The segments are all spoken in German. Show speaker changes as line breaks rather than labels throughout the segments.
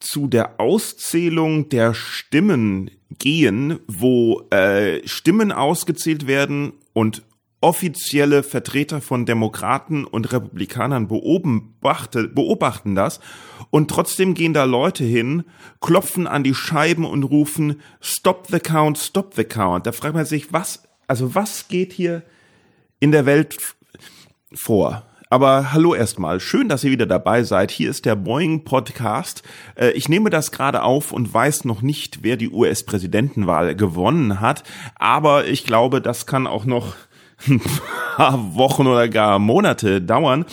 zu der Auszählung der Stimmen gehen, wo äh, Stimmen ausgezählt werden und offizielle Vertreter von Demokraten und Republikanern beobachte, beobachten das und trotzdem gehen da Leute hin, klopfen an die Scheiben und rufen Stop the count, stop the count. Da fragt man sich, was, also was geht hier in der Welt vor? Aber hallo erstmal, schön, dass ihr wieder dabei seid. Hier ist der Boeing Podcast. Äh, ich nehme das gerade auf und weiß noch nicht, wer die US-Präsidentenwahl gewonnen hat. Aber ich glaube, das kann auch noch ein paar Wochen oder gar Monate dauern.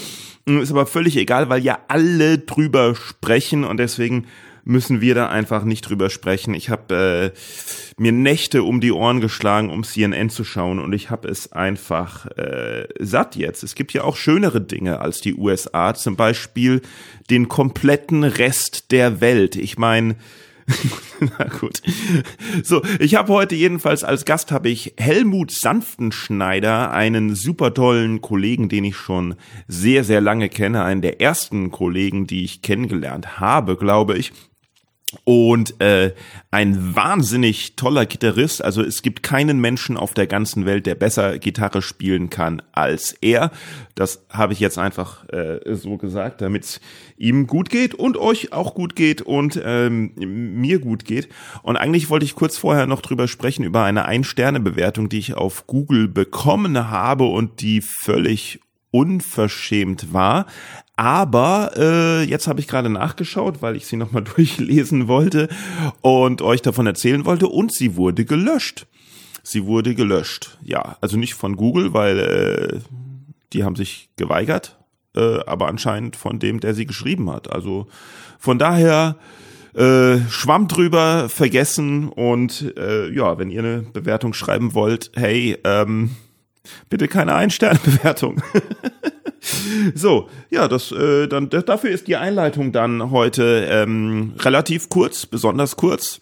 Ist aber völlig egal, weil ja alle drüber sprechen und deswegen müssen wir da einfach nicht drüber sprechen. Ich habe äh, mir Nächte um die Ohren geschlagen, um CNN zu schauen und ich habe es einfach äh, satt jetzt. Es gibt ja auch schönere Dinge als die USA, zum Beispiel den kompletten Rest der Welt. Ich meine, Na gut. So, ich habe heute jedenfalls als Gast habe ich Helmut Sanftenschneider, einen super tollen Kollegen, den ich schon sehr sehr lange kenne, einen der ersten Kollegen, die ich kennengelernt habe, glaube ich und äh, ein wahnsinnig toller Gitarrist. Also es gibt keinen Menschen auf der ganzen Welt, der besser Gitarre spielen kann als er. Das habe ich jetzt einfach äh, so gesagt, damit es ihm gut geht und euch auch gut geht und ähm, mir gut geht. Und eigentlich wollte ich kurz vorher noch drüber sprechen über eine Ein-Sterne-Bewertung, die ich auf Google bekommen habe und die völlig unverschämt war. Aber äh, jetzt habe ich gerade nachgeschaut, weil ich sie nochmal durchlesen wollte und euch davon erzählen wollte. Und sie wurde gelöscht. Sie wurde gelöscht. Ja, also nicht von Google, weil äh, die haben sich geweigert, äh, aber anscheinend von dem, der sie geschrieben hat. Also von daher äh, Schwamm drüber, vergessen und äh, ja, wenn ihr eine Bewertung schreiben wollt, hey, ähm, bitte keine Ein-Sterne-Bewertung. So, ja, das äh, dann dafür ist die Einleitung dann heute ähm, relativ kurz, besonders kurz.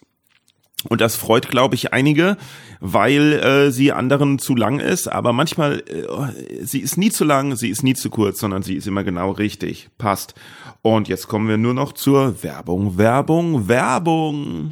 Und das freut, glaube ich, einige, weil äh, sie anderen zu lang ist. Aber manchmal, äh, sie ist nie zu lang, sie ist nie zu kurz, sondern sie ist immer genau richtig. Passt. Und jetzt kommen wir nur noch zur Werbung, Werbung, Werbung.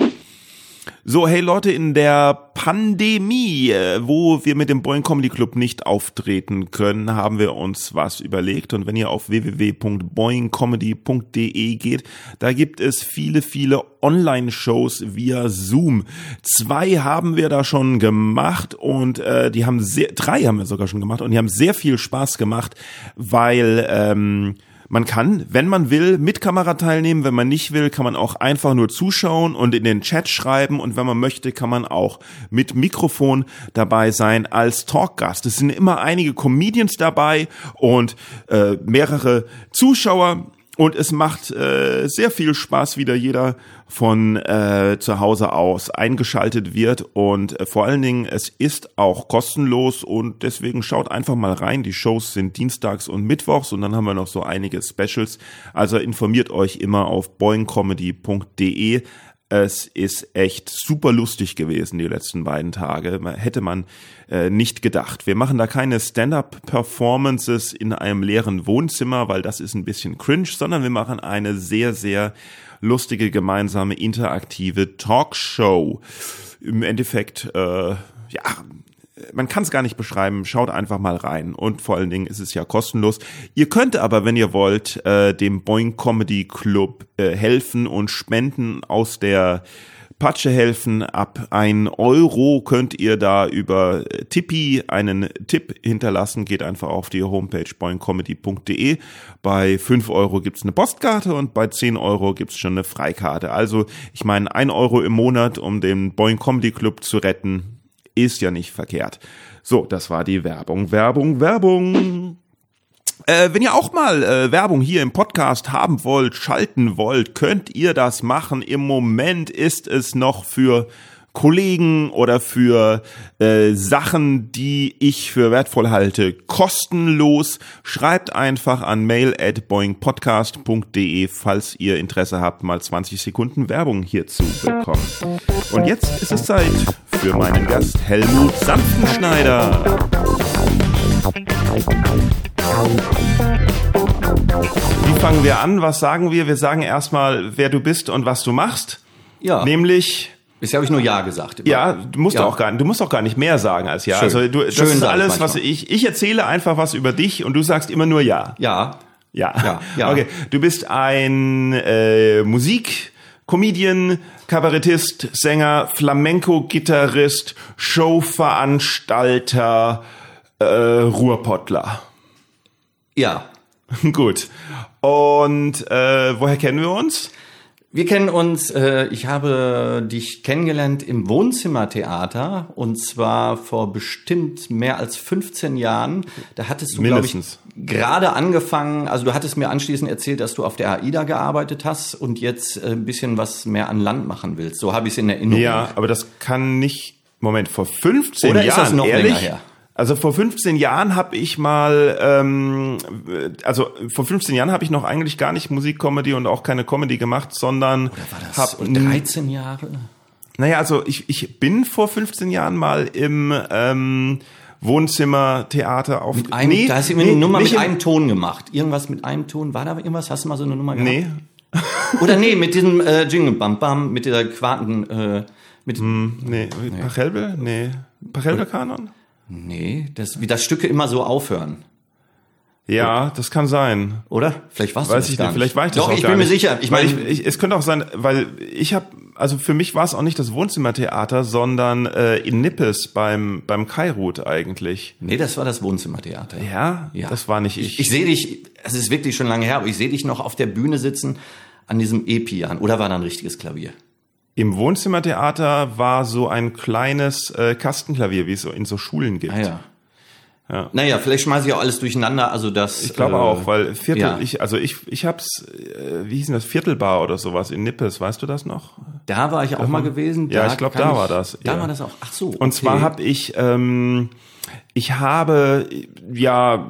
So, hey Leute, in der Pandemie, äh, wo wir mit dem Boeing Comedy Club nicht auftreten können, haben wir uns was überlegt. Und wenn ihr auf www.boingcomedy.de geht, da gibt es viele, viele Online-Shows via Zoom. Zwei haben wir da schon gemacht und äh, die haben sehr, drei haben wir sogar schon gemacht und die haben sehr viel Spaß gemacht, weil ähm, man kann, wenn man will, mit Kamera teilnehmen. Wenn man nicht will, kann man auch einfach nur zuschauen und in den Chat schreiben. Und wenn man möchte, kann man auch mit Mikrofon dabei sein als Talkgast. Es sind immer einige Comedians dabei und äh, mehrere Zuschauer und es macht äh, sehr viel Spaß, wie da jeder von äh, zu Hause aus eingeschaltet wird. Und äh, vor allen Dingen, es ist auch kostenlos und deswegen schaut einfach mal rein. Die Shows sind dienstags und mittwochs und dann haben wir noch so einige Specials. Also informiert euch immer auf boingcomedy.de. Es ist echt super lustig gewesen die letzten beiden Tage. Hätte man äh, nicht gedacht. Wir machen da keine Stand-up-Performances in einem leeren Wohnzimmer, weil das ist ein bisschen cringe, sondern wir machen eine sehr, sehr lustige gemeinsame interaktive Talkshow. Im Endeffekt, äh, ja, man kann es gar nicht beschreiben. Schaut einfach mal rein. Und vor allen Dingen ist es ja kostenlos. Ihr könnt aber, wenn ihr wollt, äh, dem Boing Comedy Club äh, helfen und spenden aus der Patsche helfen. Ab ein Euro könnt ihr da über Tippi einen Tipp hinterlassen. Geht einfach auf die Homepage boingcomedy.de. Bei fünf Euro gibt's eine Postkarte und bei zehn Euro gibt's schon eine Freikarte. Also ich meine, ein Euro im Monat, um den Boing Comedy Club zu retten, ist ja nicht verkehrt. So, das war die Werbung, Werbung, Werbung. Äh, wenn ihr auch mal äh, Werbung hier im Podcast haben wollt, schalten wollt, könnt ihr das machen. Im Moment ist es noch für Kollegen oder für äh, Sachen, die ich für wertvoll halte, kostenlos. Schreibt einfach an mail at boingpodcast.de, falls ihr Interesse habt, mal 20 Sekunden Werbung hier zu bekommen. Und jetzt ist es Zeit für meinen Gast Helmut Sanftenschneider. Wie fangen wir an? Was sagen wir? Wir sagen erstmal, wer du bist und was du machst.
Ja.
Nämlich
Bisher habe ich nur Ja gesagt.
Immer. Ja, du musst ja. auch gar, du musst auch gar nicht mehr sagen als Ja.
Schön.
Also du, das
Schön
ist alles, was ich, ich erzähle einfach was über dich und du sagst immer nur Ja.
Ja.
Ja.
Ja. ja.
Okay. Du bist ein äh, Musik, Comedian, Kabarettist, Sänger, Flamenco-Gitarrist, Showveranstalter, äh, Ruhrpottler.
Ja.
Gut. Und äh, woher kennen wir uns?
Wir kennen uns, äh, ich habe dich kennengelernt im Wohnzimmertheater und zwar vor bestimmt mehr als 15 Jahren. Da hattest du, glaube ich, gerade angefangen, also du hattest mir anschließend erzählt, dass du auf der AIDA gearbeitet hast und jetzt äh, ein bisschen was mehr an Land machen willst. So habe ich es in Erinnerung.
Ja, aber das kann nicht, Moment, vor 15
Oder
Jahren,
ist das noch
ehrlich?
länger her?
Also vor 15 Jahren habe ich mal, ähm, also vor 15 Jahren habe ich noch eigentlich gar nicht Musikcomedy und auch keine Comedy gemacht, sondern
Oder war das
hab,
13 Jahre?
Naja, also ich, ich bin vor 15 Jahren mal im ähm, Wohnzimmertheater auf.
Mit einem,
nee,
da hast du immer
nee,
eine Nummer mit einem Ton gemacht. Irgendwas mit einem Ton. War da irgendwas? Hast du mal so eine Nummer gehabt?
Nee,
Oder nee, mit diesem äh, Jingle Bam Bam, mit dieser Quarten, äh, mit,
nee, Pachelbel? Nee. Pachelbel-Kanon?
Nee, das, wie das Stücke immer so aufhören.
Ja, das kann sein.
Oder? Vielleicht warst du
Weiß
das
ich
gar
nicht, vielleicht war ich das
Doch,
auch
ich bin mir
nicht.
sicher. Ich meine,
ich, ich, es könnte auch sein, weil ich habe, also für mich war es auch nicht das Wohnzimmertheater, sondern äh, in Nippes beim beim Kairut eigentlich.
nee, das war das Wohnzimmertheater.
Ja,
Ja.
das war nicht ich.
Ich, ich sehe dich, es ist wirklich schon lange her, aber ich sehe dich noch auf der Bühne sitzen an diesem E-Pian. Oder war da ein richtiges Klavier?
Im Wohnzimmertheater war so ein kleines äh, Kastenklavier, wie es so in so Schulen gibt.
Ah ja.
Ja.
Naja, vielleicht schmeiße ich auch alles durcheinander. Also das.
Ich glaube
äh,
auch, weil Viertel,
ja.
ich, also ich, ich hab's, äh, wie hieß denn das, Viertelbar oder sowas in Nippes, weißt du das noch?
Da war ich auch mal gewesen.
Ja, ich glaub,
kann
da war das,
Da
ja.
war das auch. Ach so.
Und zwar habe ich, ähm, ich habe ja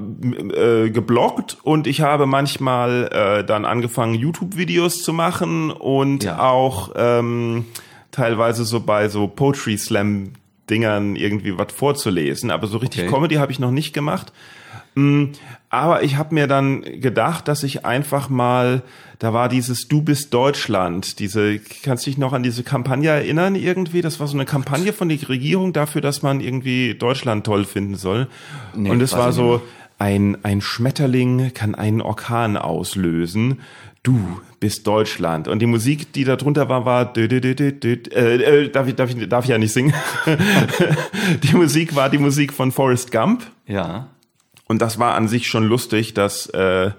äh, gebloggt und ich habe manchmal äh, dann angefangen, YouTube-Videos zu machen und
Ja.
auch ähm, teilweise so bei so Poetry Slam Dingern irgendwie was vorzulesen. Aber so richtig
Okay.
Comedy habe ich noch nicht gemacht. Mm, Aber ich habe mir dann gedacht, dass ich einfach mal, da war dieses Du bist Deutschland, diese, kannst du dich noch an diese Kampagne erinnern irgendwie? Das war so eine Kampagne von der Regierung dafür, dass man irgendwie Deutschland toll finden soll.
Nee,
Und es war so, ein, ein Schmetterling kann einen Orkan auslösen. Du bist Deutschland. Und die Musik, die da drunter war, war dü, dü, dü, dü, äh, äh, darf, ich, darf, ich, darf ich ja nicht singen. die Musik war die Musik von Forrest Gump.
Ja.
Und das war an sich schon lustig, dass äh,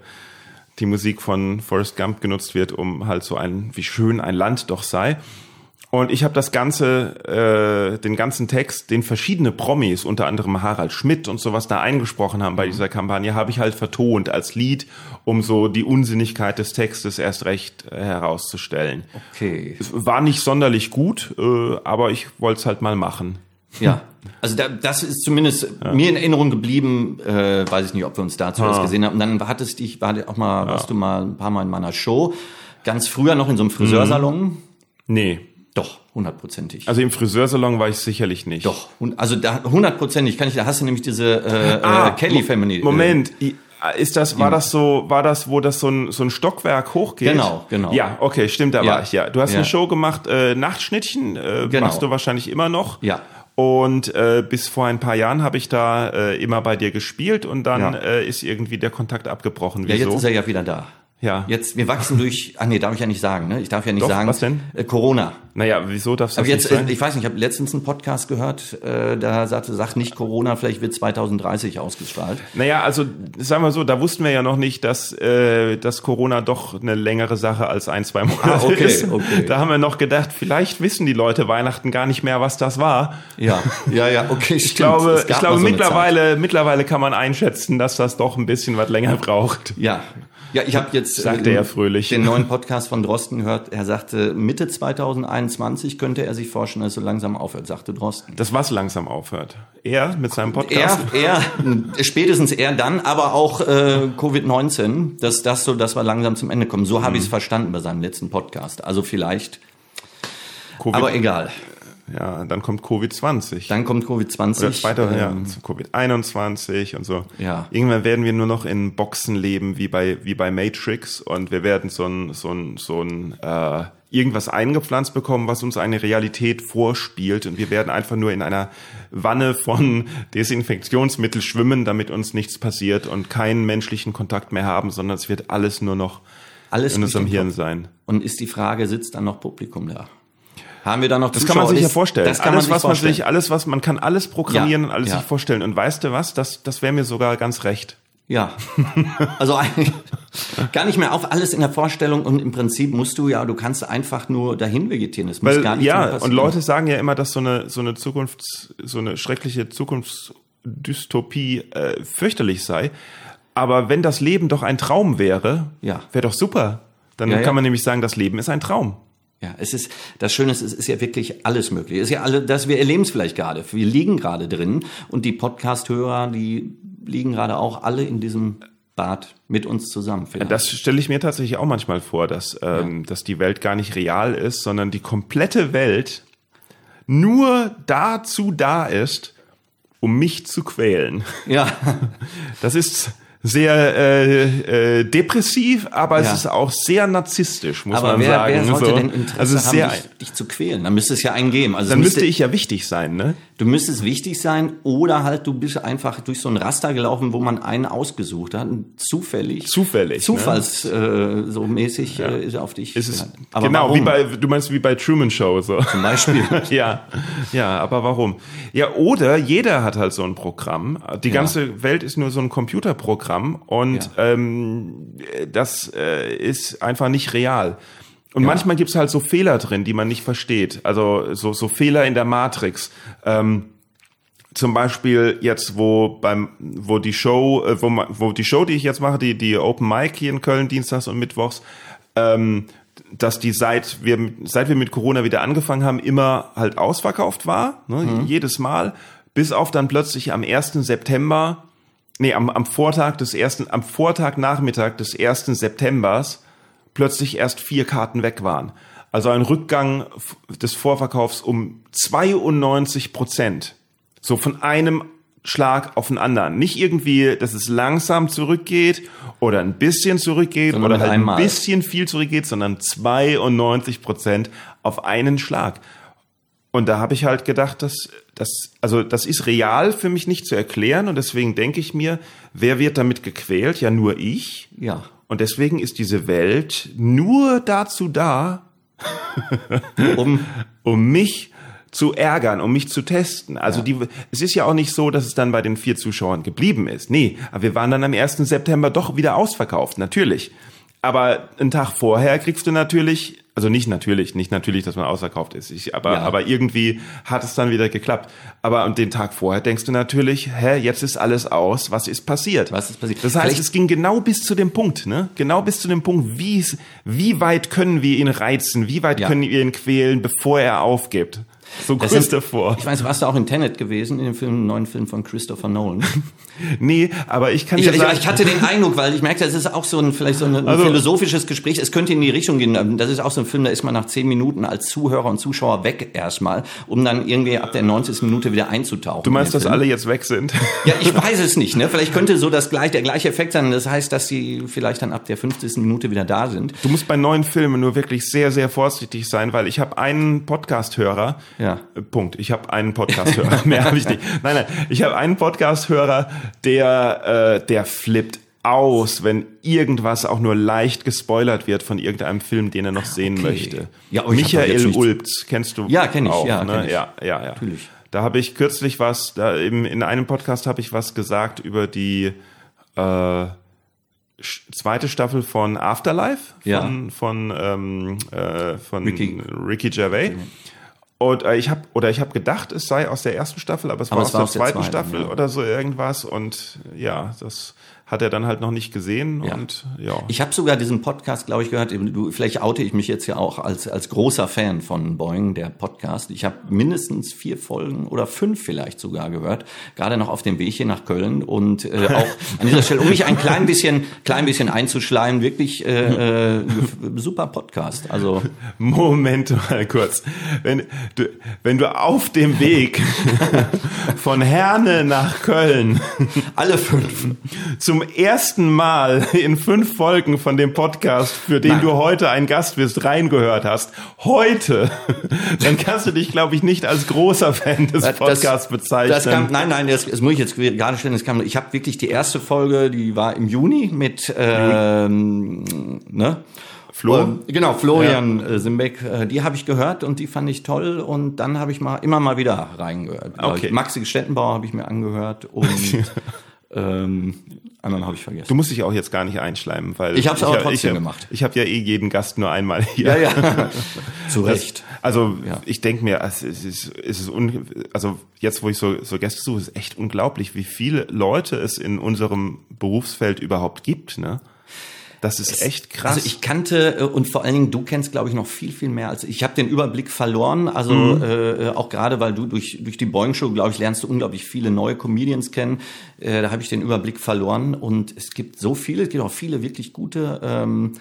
die Musik von Forrest Gump genutzt wird, um halt so ein, wie schön ein Land doch sei. Und ich habe das ganze, äh, den ganzen Text, den verschiedene Promis, unter anderem Harald Schmidt und sowas da eingesprochen haben bei dieser Kampagne, habe ich halt vertont als Lied, um so die Unsinnigkeit des Textes erst recht äh, herauszustellen.
Okay.
Es war nicht sonderlich gut, äh, aber ich wollte es halt mal machen.
Ja. Also da, das ist zumindest mir in Erinnerung geblieben. Äh, weiß ich nicht, ob wir uns dazu was gesehen haben. Und dann hattest dich, war auch mal, warst du mal ein paar Mal in meiner Show. Ganz früher noch in so einem Friseursalon.
Nee.
Doch, hundertprozentig.
Also im Friseursalon war ich sicherlich nicht.
Doch, hun- also da hundertprozentig kann ich, da hast du nämlich diese äh, äh, Kelly Family.
Ah, Moment, i- ist das, war das so, war das, wo das so ein, so ein Stockwerk hochgeht?
Genau, genau.
Ja, okay, stimmt, da
Ja.
war ich, ja. Du hast
Ja.
eine Show gemacht, äh, Nachtschnittchen, äh,
Genau.
machst du wahrscheinlich immer noch.
Ja.
Und äh, bis vor ein paar Jahren habe ich da äh, immer bei dir gespielt und dann
Ja.
äh, ist irgendwie der Kontakt abgebrochen.
Ja,
Wieso?
jetzt ist er ja wieder da. Ja. Jetzt, wir wachsen durch, ach nee, darf ich ja nicht sagen, ne? Ich darf ja nicht Doch, sagen.
Was denn?
Äh, Corona.
Naja, wieso darfst du
das jetzt, nicht sagen? Ich weiß nicht, ich habe letztens einen Podcast gehört, äh, da sagte, sagt nicht Corona, vielleicht wird 2030 ausgestrahlt.
Naja, also sagen wir so, da wussten wir ja noch nicht, dass, äh, dass Corona doch eine längere Sache als ein, zwei Monate ah, okay, ist. Okay. Da haben wir noch gedacht, vielleicht wissen die Leute Weihnachten gar nicht mehr, was das war.
Ja, ja, ja, okay,
ich glaube, ich glaube so mittlerweile, mittlerweile kann man einschätzen, dass das doch ein bisschen was länger braucht.
Ja, ja, ich habe jetzt
sagte äh, er fröhlich.
den neuen Podcast von Drosten gehört. Er sagte, Mitte 2021 könnte er sich vorstellen, dass es so langsam aufhört, sagte Drosten.
Das was langsam aufhört? Er mit seinem Podcast?
Er, er spätestens er dann, aber auch äh, Covid-19, dass das so, dass wir langsam zum Ende kommen. So habe mhm. ich es verstanden bei seinem letzten Podcast. Also vielleicht. COVID aber egal.
Ja, dann kommt Covid-20.
Dann kommt Covid-20. Oder
weiter, ähm, ja, Covid-21 und so. Ja. Irgendwann werden wir nur noch in Boxen leben, wie bei, wie bei Matrix und wir werden so ein, so ein, so ein, äh, irgendwas eingepflanzt bekommen, was uns eine Realität vorspielt und wir werden einfach nur in einer Wanne von Desinfektionsmittel schwimmen, damit uns nichts passiert und keinen menschlichen Kontakt mehr haben, sondern es wird alles nur noch alles in unserem Hirn sein.
Und ist die Frage, sitzt dann noch Publikum da? Haben wir da noch
Das Zuschauer? kann man sich ja vorstellen. Das kann alles, man sich was vorstellen. man sich, alles, was man kann alles programmieren ja, und alles ja. sich vorstellen. Und weißt du was? Das, das wäre mir sogar ganz recht.
Ja. Also eigentlich gar nicht mehr auf alles in der Vorstellung und im Prinzip musst du ja, du kannst einfach nur dahin vegetieren. Es muss gar nicht
Ja, und Leute sagen ja immer, dass so eine so eine Zukunfts so eine schreckliche Zukunftsdystopie äh, fürchterlich sei. Aber wenn das Leben doch ein Traum wäre, ja. wäre doch super. Dann ja, kann man nämlich sagen, das Leben ist ein Traum.
Ja, es ist, das Schöne ist, es ist ja wirklich alles möglich. Es ist ja alle, dass wir erleben es vielleicht gerade. Wir liegen gerade drin und die Podcast-Hörer, die liegen gerade auch alle in diesem Bad mit uns zusammen.
Vielleicht. Das stelle ich mir tatsächlich auch manchmal vor, dass, ähm, ja. dass die Welt gar nicht real ist, sondern die komplette Welt nur dazu da ist, um mich zu quälen.
Ja.
Das ist, sehr äh, äh, depressiv, aber ja. es ist auch sehr narzisstisch, muss aber man
wer,
sagen.
Wer sollte so. denn Interesse also haben, sehr, dich, dich, zu quälen? Dann müsste es ja einen geben. Also
dann müsste, müsste ich ja wichtig sein, ne?
Du müsstest wichtig sein oder halt du bist einfach durch so ein Raster gelaufen, wo man einen ausgesucht hat, zufällig.
Zufällig.
Zufalls ne? äh, so mäßig ja. äh, ist auf dich.
Ist es, aber genau, warum? wie bei du meinst wie bei Truman Show so.
Zum Beispiel.
ja, ja, aber warum? Ja, oder jeder hat halt so ein Programm. Die ganze ja. Welt ist nur so ein Computerprogramm und ja. ähm, das äh, ist einfach nicht real. Und ja. manchmal gibt's halt so Fehler drin, die man nicht versteht. Also so, so Fehler in der Matrix. Ähm, zum Beispiel jetzt, wo beim, wo die Show, äh, wo, wo die Show, die ich jetzt mache, die, die Open Mic hier in Köln, Dienstags und Mittwochs, ähm, dass die seit wir, seit wir mit Corona wieder angefangen haben, immer halt ausverkauft war, ne, mhm. jedes Mal, bis auf dann plötzlich am 1. September, nee, am, am Vortag des ersten, am Vortag Nachmittag des 1. Septembers, plötzlich erst vier Karten weg waren. Also ein Rückgang des Vorverkaufs um 92 Prozent. So von einem Schlag auf den anderen. Nicht irgendwie, dass es langsam zurückgeht oder ein bisschen zurückgeht sondern oder halt einmal. ein bisschen viel zurückgeht, sondern 92 Prozent auf einen Schlag. Und da habe ich halt gedacht, dass das, also das ist real für mich nicht zu erklären und deswegen denke ich mir, wer wird damit gequält? Ja, nur ich.
Ja.
Und deswegen ist diese Welt nur dazu da, um, um mich zu ärgern, um mich zu testen. Also ja. die, es ist ja auch nicht so, dass es dann bei den vier Zuschauern geblieben ist. Nee, aber wir waren dann am 1. September doch wieder ausverkauft, natürlich. Aber einen Tag vorher kriegst du natürlich also nicht natürlich, nicht natürlich, dass man ausverkauft ist. Ich, aber, ja. aber irgendwie hat es dann wieder geklappt. Aber und den Tag vorher denkst du natürlich, hä, jetzt ist alles aus, was ist passiert?
Was ist passiert?
Das heißt, Vielleicht es ging genau bis zu dem Punkt, ne? Genau bis zu dem Punkt, wie, wie weit können wir ihn reizen, wie weit ja. können wir ihn quälen, bevor er aufgibt? So kurz ist, davor.
Ich weiß, warst du auch in Tenet gewesen, in dem Film, neuen Film von Christopher Nolan?
nee, aber ich kann
ich,
dir sagen...
Ich, ich hatte den Eindruck, weil ich merkte, es ist auch so ein, vielleicht so ein, ein also, philosophisches Gespräch. Es könnte in die Richtung gehen. Das ist auch so ein Film, da ist man nach zehn Minuten als Zuhörer und Zuschauer weg erstmal, um dann irgendwie ab der 90. Minute wieder einzutauchen.
Du meinst, dass Film. alle jetzt weg sind?
Ja, ich weiß es nicht. Ne? Vielleicht könnte so das gleich, der gleiche Effekt sein. Das heißt, dass sie vielleicht dann ab der 50. Minute wieder da sind.
Du musst bei neuen Filmen nur wirklich sehr, sehr vorsichtig sein, weil ich habe einen Podcast-Hörer. Ja. Punkt. Ich habe einen Podcast-Hörer. Mehr habe ich nicht. Nein, nein. Ich habe einen Podcast-Hörer, der, äh, der flippt aus, wenn irgendwas auch nur leicht gespoilert wird von irgendeinem Film, den er noch sehen okay. möchte.
Ja,
Michael Ulbz, kennst du?
Ja, kenne ich,
auch,
ja,
ne?
kenn ich.
ja, ja, ja.
Natürlich.
Da habe ich kürzlich was, da eben in einem Podcast habe ich was gesagt über die äh, zweite Staffel von Afterlife von,
Ja.
von, ähm, äh, von
Ricky.
Ricky Gervais. Und äh, ich habe oder ich habe gedacht, es sei aus der ersten Staffel, aber es
Aber
war
es
aus
war
der
aus der
zweiten
zweiten,
Staffel
ja.
oder so irgendwas. Und ja, das hat er dann halt noch nicht gesehen.
Ja.
Und ja.
Ich habe sogar diesen Podcast, glaube ich, gehört. Du, vielleicht oute ich mich jetzt ja auch als, als großer Fan von Boeing, der Podcast. Ich habe mindestens vier Folgen oder fünf vielleicht sogar gehört, gerade noch auf dem Weg hier nach Köln. Und äh, auch an dieser Stelle, um mich ein klein bisschen, klein bisschen einzuschleimen, wirklich äh, äh, super Podcast. Also
Moment mal kurz. Wenn du, wenn du auf dem Weg von Herne nach Köln
alle fünf.
zum ersten Mal in fünf Folgen von dem Podcast, für den
Nein.
du heute ein Gast bist, reingehört hast, heute, dann kannst du dich, glaube ich, nicht als großer Fan des
Das-
Podcasts bezeichnen.
Das kam, nein, nein, das, das muss ich jetzt gerade stellen. Das kam, ich habe wirklich die erste Folge, die war im Juni mit, ähm, ne?
Flo?
Ähm, genau, Florian äh, Simbeck, äh, die habe ich gehört und die fand ich toll und dann habe ich mal immer mal wieder reingehört.
Okay.
Ich. Maxi Stettenbauer habe ich mir angehört und ähm, anderen habe ich vergessen.
Du musst dich auch jetzt gar nicht einschleimen, weil
Ich hab's aber
hab-
trotzdem
hab-
gemacht.
Ich habe ja eh jeden Gast nur einmal hier.
ja, ja, zu Recht.
Also
Ja.
ich denke mir, es ist, es ist un, also jetzt, wo ich so, so Gäste suche, ist echt unglaublich, wie viele Leute es in unserem Berufsfeld überhaupt gibt. Ne? Das ist echt krass.
Also ich kannte äh, und vor allen Dingen du kennst, glaube ich, noch viel viel mehr als ich. Ich habe den Überblick verloren. Also
Mhm.
äh, auch gerade, weil du durch durch die Boeing Show, glaube ich, lernst du unglaublich viele neue Comedians kennen. Äh, da habe ich den Überblick verloren und es gibt so viele, es gibt auch viele wirklich gute. Ähm,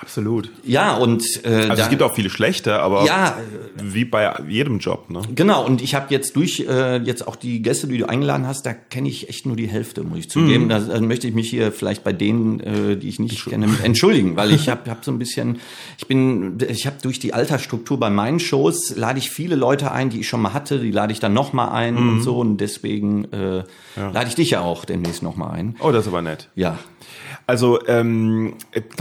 Absolut.
ja und äh,
Also
da,
es gibt auch viele schlechte, aber
ja
wie bei jedem Job. Ne?
Genau, und ich habe jetzt durch äh, jetzt auch die Gäste, die du eingeladen hast, da kenne ich echt nur die Hälfte, muss ich zugeben.
Mhm.
Da dann möchte ich mich hier vielleicht bei denen, äh, die ich nicht kenne, entschuldigen, weil ich habe hab so ein bisschen, ich bin, ich habe durch die Altersstruktur bei meinen Shows, lade ich viele Leute ein, die ich schon mal hatte, die lade ich dann noch mal ein
Mhm.
und so und deswegen äh, lade ich dich ja auch demnächst noch mal ein.
Oh, das ist aber nett.
Ja,
Also ähm,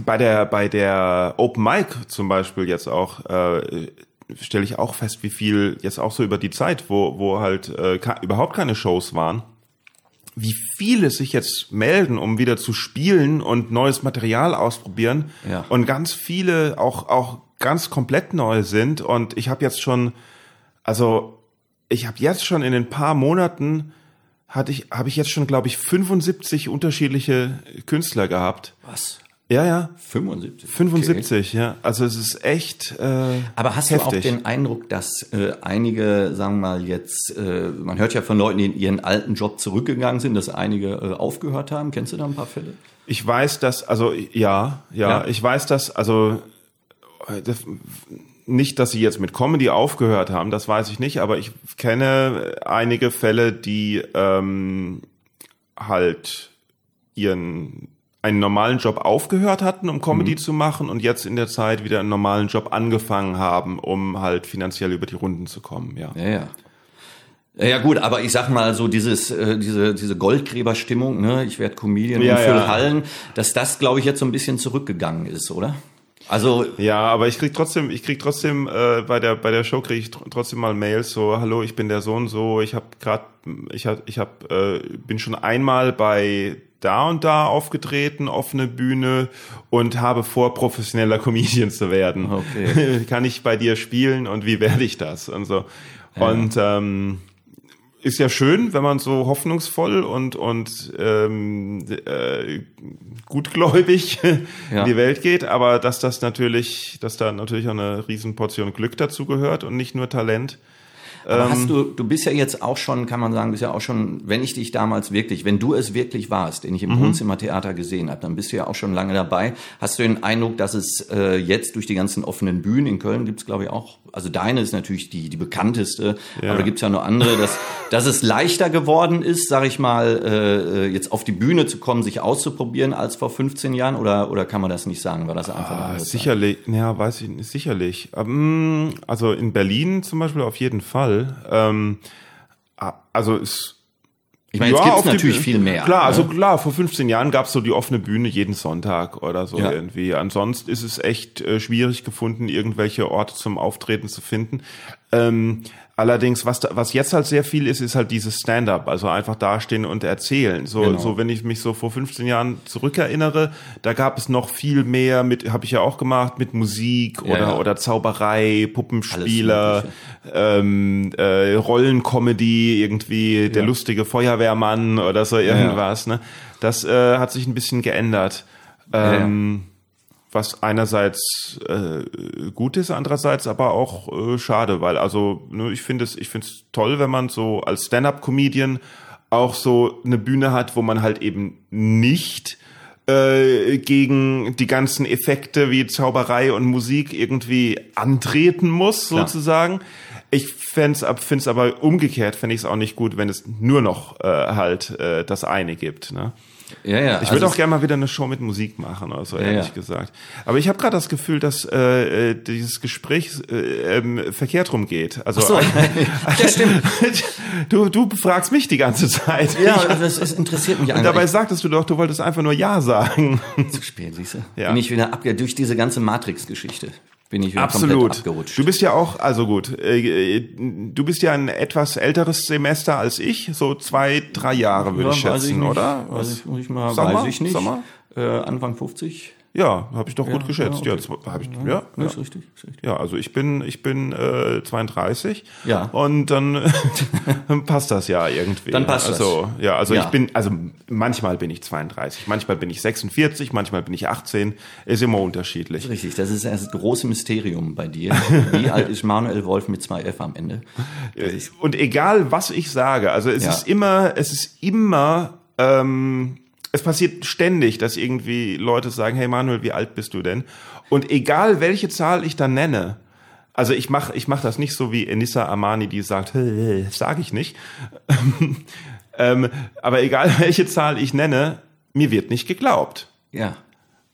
bei der bei der Open Mic zum Beispiel jetzt auch äh, stelle ich auch fest, wie viel jetzt auch so über die Zeit, wo wo halt äh, ka- überhaupt keine Shows waren, wie viele sich jetzt melden, um wieder zu spielen und neues Material ausprobieren
Ja.
und ganz viele auch auch ganz komplett neu sind und ich habe jetzt schon also ich habe jetzt schon in ein paar Monaten hatte ich habe ich jetzt schon glaube ich 75 unterschiedliche Künstler gehabt.
was?
Ja, ja.
75.
75, ja. Also es ist echt äh,
Aber hast
heftig.
du auch den Eindruck, dass äh, einige, sagen wir mal jetzt, äh, man hört ja von Leuten, die in ihren alten Job zurückgegangen sind, dass einige äh, aufgehört haben. Kennst du da ein paar Fälle?
Ich weiß, dass, also ja, ja,
Ja.
ich weiß, dass, also äh, das, nicht, dass sie jetzt mit Comedy aufgehört haben, das weiß ich nicht, aber ich kenne einige Fälle, die ähm, halt ihren einen normalen Job aufgehört hatten, um Comedy
Mhm.
zu machen und jetzt in der Zeit wieder einen normalen Job angefangen haben, um halt finanziell über die Runden zu kommen, ja.
Ja, ja. Ja, gut, aber ich sag mal so dieses äh, diese diese Goldgräberstimmung, ne, ich werde Comedian
Ja,
und fülle
ja.
Hallen, dass das glaube ich jetzt so ein bisschen zurückgegangen ist, oder? Also
Ja, aber ich krieg trotzdem, ich krieg trotzdem äh, bei der bei der Show kriege ich tr- trotzdem mal Mails so, hallo, ich bin der Sohn so, ich habe gerade, ich hab, ich hab, äh, bin schon einmal bei da und da aufgetreten, offene Bühne und habe vor, professioneller Comedian zu werden.
Okay.
Kann ich bei dir spielen und wie werde ich das und so. Und ähm, ist ja schön, wenn man so hoffnungsvoll und und ähm, äh, gutgläubig
Ja.
in die Welt geht, aber dass das natürlich, dass da natürlich auch eine Riesenportion Glück dazu gehört und nicht nur Talent.
Aber
Ähm.
hast du, du bist ja jetzt auch schon, kann man sagen, bist ja auch schon, wenn ich dich damals wirklich, wenn du es wirklich warst, den ich
Mhm.
im Wohnzimmertheater gesehen habe, dann bist du ja auch schon lange dabei. Hast du den Eindruck, dass es äh, jetzt durch die ganzen offenen Bühnen in Köln gibt's glaube ich auch, also deine ist natürlich die, die bekannteste,
Ja.
aber da gibt's ja noch andere, dass, dass es leichter geworden ist, sag ich mal, äh, jetzt auf die Bühne zu kommen, sich auszuprobieren als vor 15 Jahren oder, oder kann man das nicht sagen? War das einfach
Ah,
andere Zeit?
sicherlich, ja, weiß ich nicht, sicherlich. Ähm, Also in Berlin zum Beispiel auf jeden Fall. Ähm, Also es
Ich meine, jetzt ja, gibt's natürlich die, viel mehr.
Klar, also ne? klar, vor 15 Jahren gab's so die offene Bühne jeden Sonntag oder so ja. irgendwie. Ansonsten ist es echt äh, schwierig gefunden, irgendwelche Orte zum Auftreten zu finden. Ähm, Allerdings, was, da, was jetzt halt sehr viel ist, ist halt dieses Stand-up, also einfach dastehen und erzählen. So, genau. so wenn ich mich so vor 15 Jahren zurückerinnere, da gab es noch viel mehr mit, habe ich ja auch gemacht, mit Musik ja, oder, ja. oder Zauberei, Puppenspieler, ähm, äh, Rollencomedy, irgendwie ja. der lustige Feuerwehrmann oder so irgendwas. Ne? Das äh, hat sich ein bisschen geändert. Ähm, was einerseits äh, gut ist, andererseits aber auch äh, schade, weil also ne, ich finde es ich finde es toll, wenn man so als Stand-up-Comedian auch so eine Bühne hat, wo man halt eben nicht äh, gegen die ganzen Effekte wie Zauberei und Musik irgendwie antreten muss, sozusagen. Klar. Ich fände es aber umgekehrt, fände ich es auch nicht gut, wenn es nur noch äh, halt äh, das eine gibt. Ne?
Ja, ja.
Ich würde also auch gerne mal wieder eine Show mit Musik machen, also ehrlich ja. gesagt. Aber ich habe gerade das Gefühl, dass äh, äh, dieses Gespräch äh, ähm, verkehrt rum geht. Also
so. ja, stimmt.
du, du fragst mich die ganze Zeit.
Ja, das, das interessiert mich
Und dabei sagtest du doch, du wolltest einfach nur Ja sagen.
Zu spät, siehst du? Ja. Bin ich wieder ab durch diese ganze Matrix-Geschichte bin ich
Absolut. abgerutscht. Du bist ja auch, also gut, äh, du bist ja ein etwas älteres Semester als ich, so zwei, drei Jahre würde ja, ich schätzen, ich
nicht,
oder?
Weiß ich, muss ich mal, Sommer? weiß ich nicht. Sommer? Äh, Anfang 50.
Ja, habe ich doch ja, gut geschätzt. Ja, okay. ja, hab ich, ja, ja,
Ist richtig, ist richtig.
Ja, also ich bin ich bin äh, 32.
Ja.
Und dann passt das ja irgendwie.
Dann passt
also,
das.
Ja, also ich bin also manchmal bin ich 32, manchmal bin ich 46, manchmal bin ich 18, ist immer unterschiedlich.
Das richtig, das ist das große Mysterium bei dir. Wie alt ist Manuel Wolf mit zwei F am Ende?
Und egal was ich sage, also es ist immer es ist immer ähm, es passiert ständig, dass irgendwie Leute sagen, hey Manuel, wie alt bist du denn? Und egal welche Zahl ich dann nenne, also ich mache ich mach das nicht so wie Enissa Amani, die sagt, sage ich nicht. ähm, aber egal welche Zahl ich nenne, mir wird nicht geglaubt.
Ja.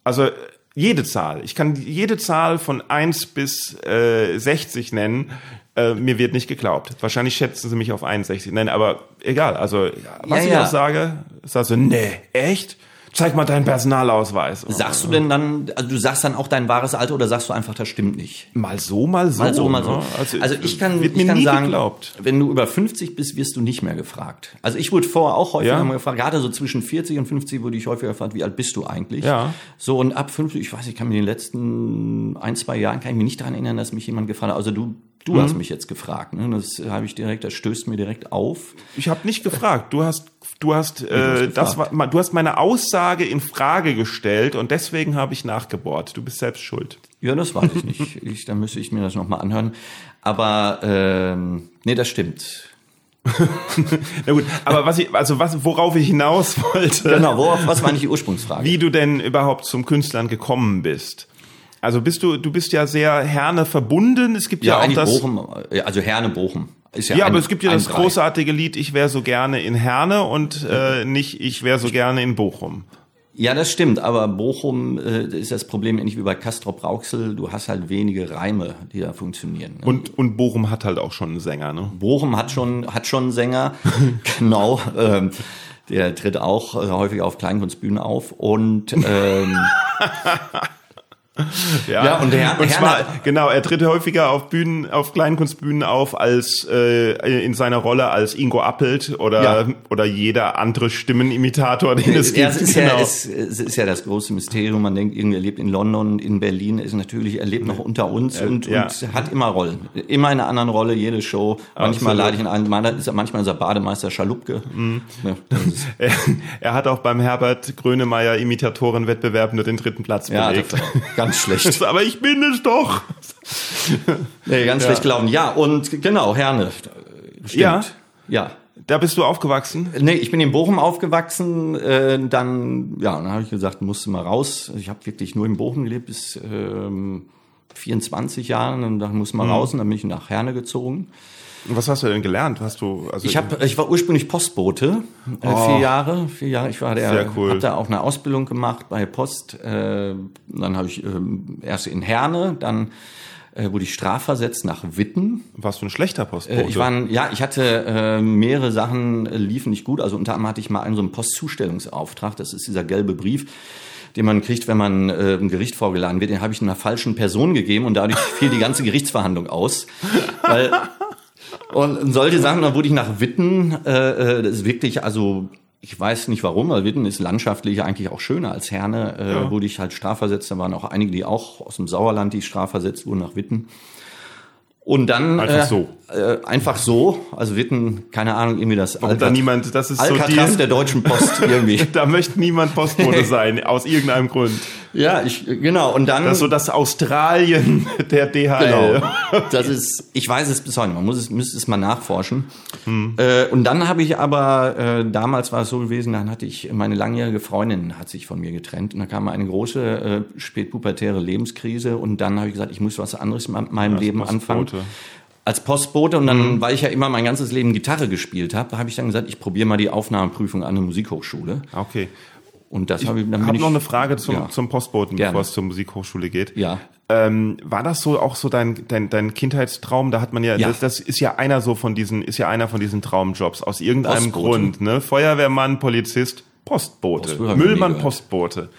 Also jede Zahl. Ich kann jede Zahl von eins bis äh, 60 nennen. Äh, mir wird nicht geglaubt. Wahrscheinlich schätzen sie mich auf 61. Nein, aber egal. Also, was ja, ich ja. auch sage, sagst du, nee, echt? zeig mal deinen Personalausweis.
Sagst du denn dann, also du sagst dann auch dein wahres Alter oder sagst du einfach, das stimmt nicht?
Mal so, mal so.
Mal so, mal so. Ne? Also, also, ich kann,
ich
kann sagen,
geglaubt.
wenn du über 50 bist, wirst du nicht mehr gefragt. Also ich wurde vorher auch häufiger ja? gefragt, gerade so zwischen 40 und 50 wurde ich häufiger gefragt, wie alt bist du eigentlich?
Ja.
So und ab 50, ich weiß, ich kann mir in den letzten ein, zwei Jahren, kann ich mich nicht daran erinnern, dass mich jemand gefragt hat, also du Du mhm. hast mich jetzt gefragt, ne? Das habe ich direkt, das stößt mir direkt auf.
Ich habe nicht gefragt. Du hast, du hast, äh, das war, du hast meine Aussage in Frage gestellt und deswegen habe ich nachgebohrt. Du bist selbst schuld.
Ja, das weiß ich nicht. ich, dann müsste ich mir das nochmal anhören. Aber ähm, nee, das stimmt.
Na gut, aber was ich, also was, worauf ich hinaus wollte.
Genau, worauf, was war eigentlich die Ursprungsfrage?
Wie du denn überhaupt zum Künstlern gekommen bist. Also bist du, du bist ja sehr Herne verbunden. Es gibt ja, ja auch das.
Bochum, also Herne Bochum.
Ist ja, ja ein, aber es gibt ja das Brei. großartige Lied Ich wäre so gerne in Herne und äh, nicht Ich wäre so gerne in Bochum.
Ja, das stimmt, aber Bochum äh, ist das Problem ähnlich wie bei Castrop Rauxel, du hast halt wenige Reime, die da funktionieren.
Ne? Und, und Bochum hat halt auch schon einen Sänger, ne?
Bochum hat schon, hat schon einen Sänger, genau. Ähm, der tritt auch äh, häufig auf Kleinkunstbühnen auf und ähm,
Ja, ja und, der, und zwar, genau, er tritt häufiger auf Bühnen, auf Kleinkunstbühnen auf als äh, in seiner Rolle als Ingo Appelt oder ja. oder jeder andere Stimmenimitator, den es
ja,
gibt.
Es ist, genau. ja, es, es ist ja das große Mysterium. Man denkt, irgendwie er lebt in London, in Berlin, ist natürlich, er lebt noch unter uns und, ja. und hat immer Rollen, immer in einer anderen Rolle, jede Show. Manchmal lade ich ihn ein, manchmal ist er Bademeister Schalupke. Mhm.
er, er, hat auch beim Herbert Grönemeyer Imitatorenwettbewerb nur den dritten Platz belegt.
Ganz schlecht.
Aber ich bin es doch.
nee, ganz ja. schlecht gelaufen. Ja, und genau, Herne.
Stimmt. Ja. Ja. Da bist du aufgewachsen?
Nee, ich bin in Bochum aufgewachsen. Äh, dann, ja, dann habe ich gesagt, musste mal raus. Ich habe wirklich nur in Bochum gelebt bis ähm, 24 Jahren und dann musste mal mhm. raus und dann bin ich nach Herne gezogen.
Was hast du denn gelernt? Hast du
also ich habe ich war ursprünglich Postbote äh, oh. vier Jahre vier Jahre ich war der Sehr cool. habe da auch eine Ausbildung gemacht bei Post äh, dann habe ich äh, erst in Herne dann äh, wurde ich strafversetzt nach Witten.
Warst du ein schlechter Postbote?
Äh, ich war ein, ja, ich hatte äh, mehrere Sachen äh, liefen nicht gut. Also unter anderem hatte ich mal einen so einen Postzustellungsauftrag. Das ist dieser gelbe Brief den man kriegt, wenn man äh, im Gericht vorgeladen wird, den habe ich einer falschen Person gegeben und dadurch fiel die ganze Gerichtsverhandlung aus. Weil, und solche Sachen, dann wurde ich nach Witten, äh, äh, das ist wirklich, also ich weiß nicht warum, weil Witten ist landschaftlich eigentlich auch schöner als Herne, äh, ja. wurde ich halt strafversetzt. Da waren auch einige, die auch aus dem Sauerland, die strafversetzt wurden nach Witten. Und dann
einfach äh, so.
Äh, einfach so, also Witten, keine Ahnung, irgendwie das
Warum da niemand, das ist
Alcatraz so die, der deutschen Post irgendwie.
da möchte niemand Postbote sein, aus irgendeinem Grund.
Ja, ich genau und dann
das so das Australien der DHL.
Genau. Das ist ich weiß es bis heute, man muss es müsste es mal nachforschen. Hm. Äh, und dann habe ich aber äh, damals war es so gewesen, dann hatte ich meine langjährige Freundin hat sich von mir getrennt und da kam eine große äh, spätpubertäre Lebenskrise und dann habe ich gesagt, ich muss was anderes in meinem ja, Leben anfangen als Postbote und dann, mhm. weil ich ja immer mein ganzes Leben Gitarre gespielt habe, habe ich dann gesagt, ich probiere mal die Aufnahmeprüfung an der Musikhochschule.
Okay.
Und das habe
ich
dann.
Ich habe noch eine Frage zum, ja. zum Postboten, Gerne. bevor es zur Musikhochschule geht.
Ja.
Ähm, war das so auch so dein, dein, dein Kindheitstraum? Da hat man ja, ja. Das, das ist ja einer so von diesen, ist ja einer von diesen Traumjobs aus irgendeinem Postbote. Grund, ne? Feuerwehrmann, Polizist, Postbote, Müllmann, Postbote.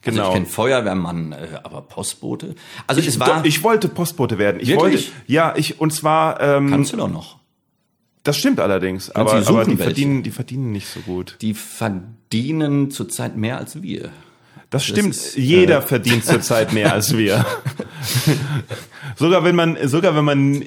Genau. Also ich kenne Feuerwehrmann, äh, aber Postbote. Also
ich,
es war.
Ich wollte Postbote werden. Ich wirklich? wollte. Ja, ich und zwar. Ähm,
Kannst du doch noch.
Das stimmt allerdings, aber, aber die verdienen, die verdienen nicht so gut.
Die verdienen zurzeit mehr als wir.
Das, das stimmt. Ist, Jeder äh, verdient zurzeit mehr als wir. sogar wenn man, sogar wenn man,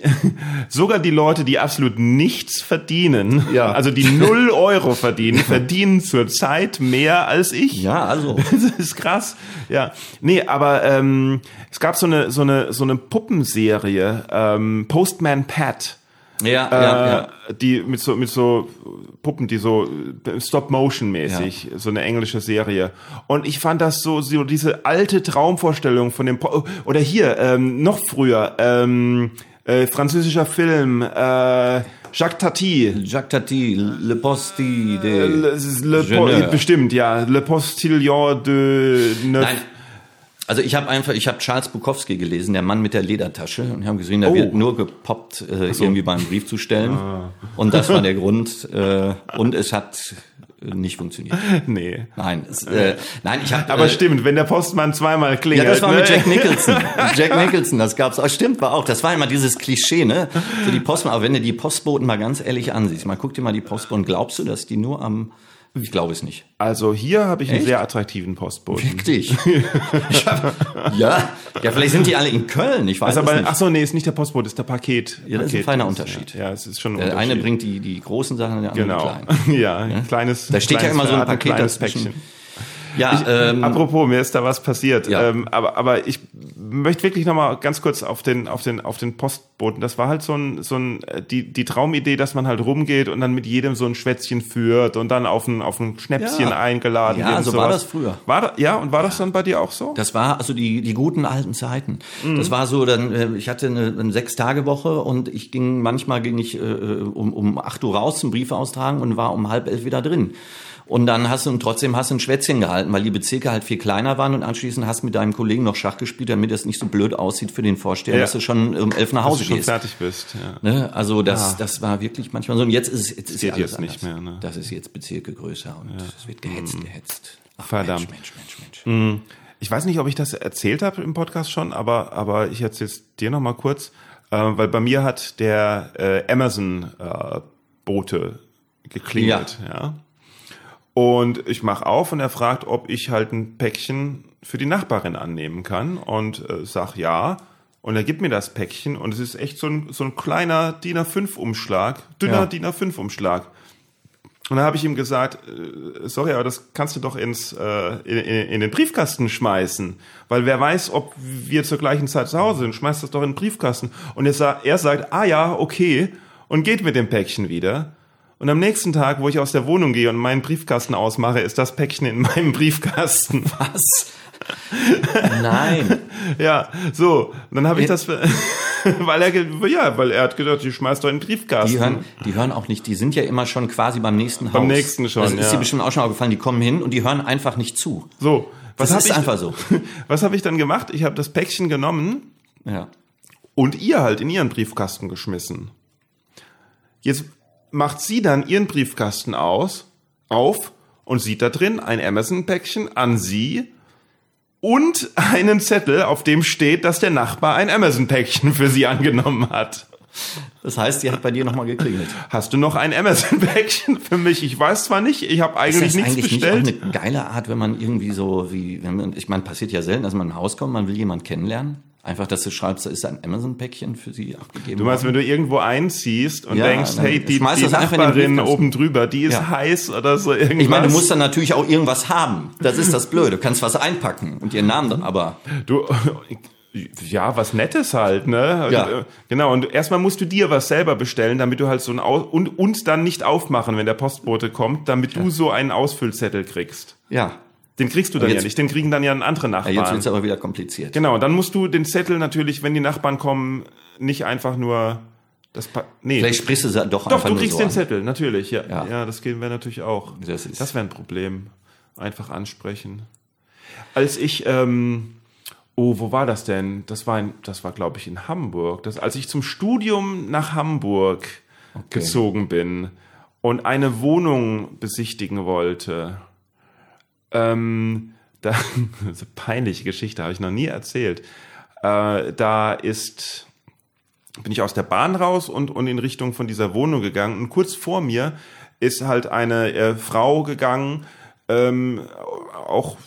sogar die Leute, die absolut nichts verdienen, ja. also die null Euro verdienen, verdienen zurzeit mehr als ich.
Ja, also.
Das ist krass. Ja. Nee, aber ähm, es gab so eine, so eine, so eine Puppenserie, ähm, Postman Pat.
Ja,
äh,
ja, ja.
Die mit so, mit so Puppen, die so äh, Stop-Motion-mäßig, ja. so eine englische Serie. Und ich fand das so, so diese alte Traumvorstellung von dem, po oder hier, ähm, noch früher, ähm, äh, französischer Film, äh, Jacques Tati.
Jacques Tati, Le Postille de
äh, le, le po Bestimmt, ja. Le Postillon de Neuf. Nein,
also ich habe einfach, ich habe Charles Bukowski gelesen, der Mann mit der Ledertasche, und ich habe gesehen, der oh. wird nur gepoppt, äh, so. irgendwie beim Brief zu stellen. Ah. Und das war der Grund. Äh, und es hat nicht funktioniert.
Nee.
Nein, es, äh, nein, ich habe.
Aber äh, stimmt, wenn der Postmann zweimal klingelt.
Ja, das war ne? mit Jack Nicholson. Jack Nicholson, das gab's auch. Stimmt, war auch. Das war immer dieses Klischee, ne? So die Postmann. Aber wenn du die Postboten mal ganz ehrlich ansiehst, mal guck dir mal die Postboten. Glaubst du, dass die nur am ich glaube es nicht.
Also hier habe ich Echt? einen sehr attraktiven Postboten.
Wirklich? hab, ja, ja, vielleicht sind die alle in Köln. Ich weiß also aber, nicht.
Ach so, nee, ist nicht der Postbote, ist der Paket.
Ja, das
Paket
ist ein feiner Unterschied.
Ja, es ist schon
ein Der eine bringt die die großen Sachen, der andere
genau.
die
kleinen. ja, ein kleines.
Da steht
kleines
ja immer so ein Paket
kleines Päckchen. Ja, ich, ähm, apropos, mir ist da was passiert. Ja. Ähm, aber, aber ich möchte wirklich noch mal ganz kurz auf den, auf den, auf den Postboten. Das war halt so ein, so ein, die, die Traumidee, dass man halt rumgeht und dann mit jedem so ein Schwätzchen führt und dann auf ein, auf ein Schnäpschen ja. eingeladen
ja, wird. Ja, so war das früher.
War da, ja, und war das dann bei dir auch so?
Das war also die, die guten alten Zeiten. Mhm. Das war so, dann, äh, ich hatte eine, eine Sechs-Tage-Woche und ich ging, manchmal ging ich äh, um, um acht Uhr raus zum Brief austragen und war um halb elf wieder drin. Und dann hast du und trotzdem hast du ein Schwätzchen gehalten, weil die Bezirke halt viel kleiner waren und anschließend hast du mit deinem Kollegen noch Schach gespielt, damit es nicht so blöd aussieht für den Vorsteher, ja. dass du schon um elf nach Hause dass du schon gehst.
fertig bist. Ja.
Ne? Also das, ja. das war wirklich manchmal so. Und jetzt ist es jetzt, ist
Geht jetzt nicht mehr. Ne?
Das ist jetzt Bezirke größer und es wird gehetzt, mhm. gehetzt.
Ach, Verdammt. Mensch, Mensch, Mensch, Mensch. Ich weiß nicht, ob ich das erzählt habe im Podcast schon, aber aber ich erzähle es dir noch mal kurz, äh, weil bei mir hat der äh, Amazon äh, Bote geklingelt, ja. Und ich mache auf und er fragt, ob ich halt ein Päckchen für die Nachbarin annehmen kann und äh, sag ja. Und er gibt mir das Päckchen und es ist echt so ein, so ein kleiner DIN A5-Umschlag, dünner ja. DIN A5-Umschlag. Und da habe ich ihm gesagt, äh, sorry, aber das kannst du doch ins äh, in, in, den Briefkasten schmeißen, weil wer weiß, ob wir zur gleichen Zeit zu Hause sind, schmeißt das doch in den Briefkasten. Und er, er sagt, ah ja, okay, und geht mit dem Päckchen wieder. Und am nächsten Tag, wo ich aus der Wohnung gehe und meinen Briefkasten ausmache, ist das Päckchen in meinem Briefkasten.
Was? Nein.
ja, so. Und dann habe ich das, weil er, ja, weil er hat gedacht, ich schmeiß doch in den Briefkasten.
Die hören, die hören auch nicht, die sind ja immer schon quasi beim nächsten Haus.
Beim nächsten schon,
Das ist ja. dir bestimmt auch schon aufgefallen, die kommen hin und die hören einfach nicht zu.
So.
Was das ist ich, einfach so.
Was habe ich dann gemacht? Ich habe das Päckchen genommen.
Ja
und ihr halt in ihren Briefkasten geschmissen. Jetzt macht sie dann ihren Briefkasten aus, auf und sieht da drin ein Amazon-Päckchen an sie und einen Zettel, auf dem steht, dass der Nachbar ein Amazon-Päckchen für sie angenommen hat.
Das heißt, sie hat bei dir nochmal geklingelt.
Hast du noch ein Amazon-Päckchen für mich? Ich weiß zwar nicht, ich habe eigentlich
ist das
nichts
eigentlich
bestellt.
Nicht auch eine geile Art, wenn man irgendwie so wie, wenn man, ich meine, passiert ja selten, dass man in ein Haus kommt, man will jemanden kennenlernen. Einfach, dass du schreibst, da ist ein Amazon-Päckchen für sie abgegeben.
Du meinst, wenn du irgendwo einziehst und
Ja,
denkst, hey, die, die Nachbarin oben drüber, die ist
Ja.
heiß oder so irgendwas.
Ich meine, du musst dann natürlich auch irgendwas haben. Das ist das Blöde. Du kannst was einpacken und ihren Namen dann aber.
Du, ja, was Nettes halt, ne?
Ja.
Genau, und erstmal musst du dir was selber bestellen, damit du halt so ein Aus und, und dann nicht aufmachen, wenn der Postbote kommt, damit du so einen Ausfüllzettel kriegst.
Ja.
Den kriegst du dann
jetzt-
ja nicht, den kriegen dann ja andere
ja jetzt
Nachbarn.
wird's aber wieder kompliziert.
genau, dann musst du den Zettel natürlich, wenn die Nachbarn kommen, nicht einfach nur das pa nee.
Vielleicht sprichst du doch,
Doch,
einfach
du
nur
kriegst
so
den
an.
Zettel, natürlich, ja.
Ja.
Ja, das gehen wir natürlich auch.
Das ist-
das wäre ein Problem. Einfach ansprechen. Als ich, ähm, oh, wo war das denn? Das war, in, das war, glaube ich, in Hamburg. Das, als ich zum Studium nach Hamburg gezogen bin und eine Wohnung besichtigen wollte, ähm, da, das ist eine peinliche Geschichte, habe ich noch nie erzählt. Äh, da ist, bin ich aus der Bahn raus und, und in Richtung von dieser Wohnung gegangen. Und kurz vor mir ist halt eine äh, Frau gegangen, ähm, auch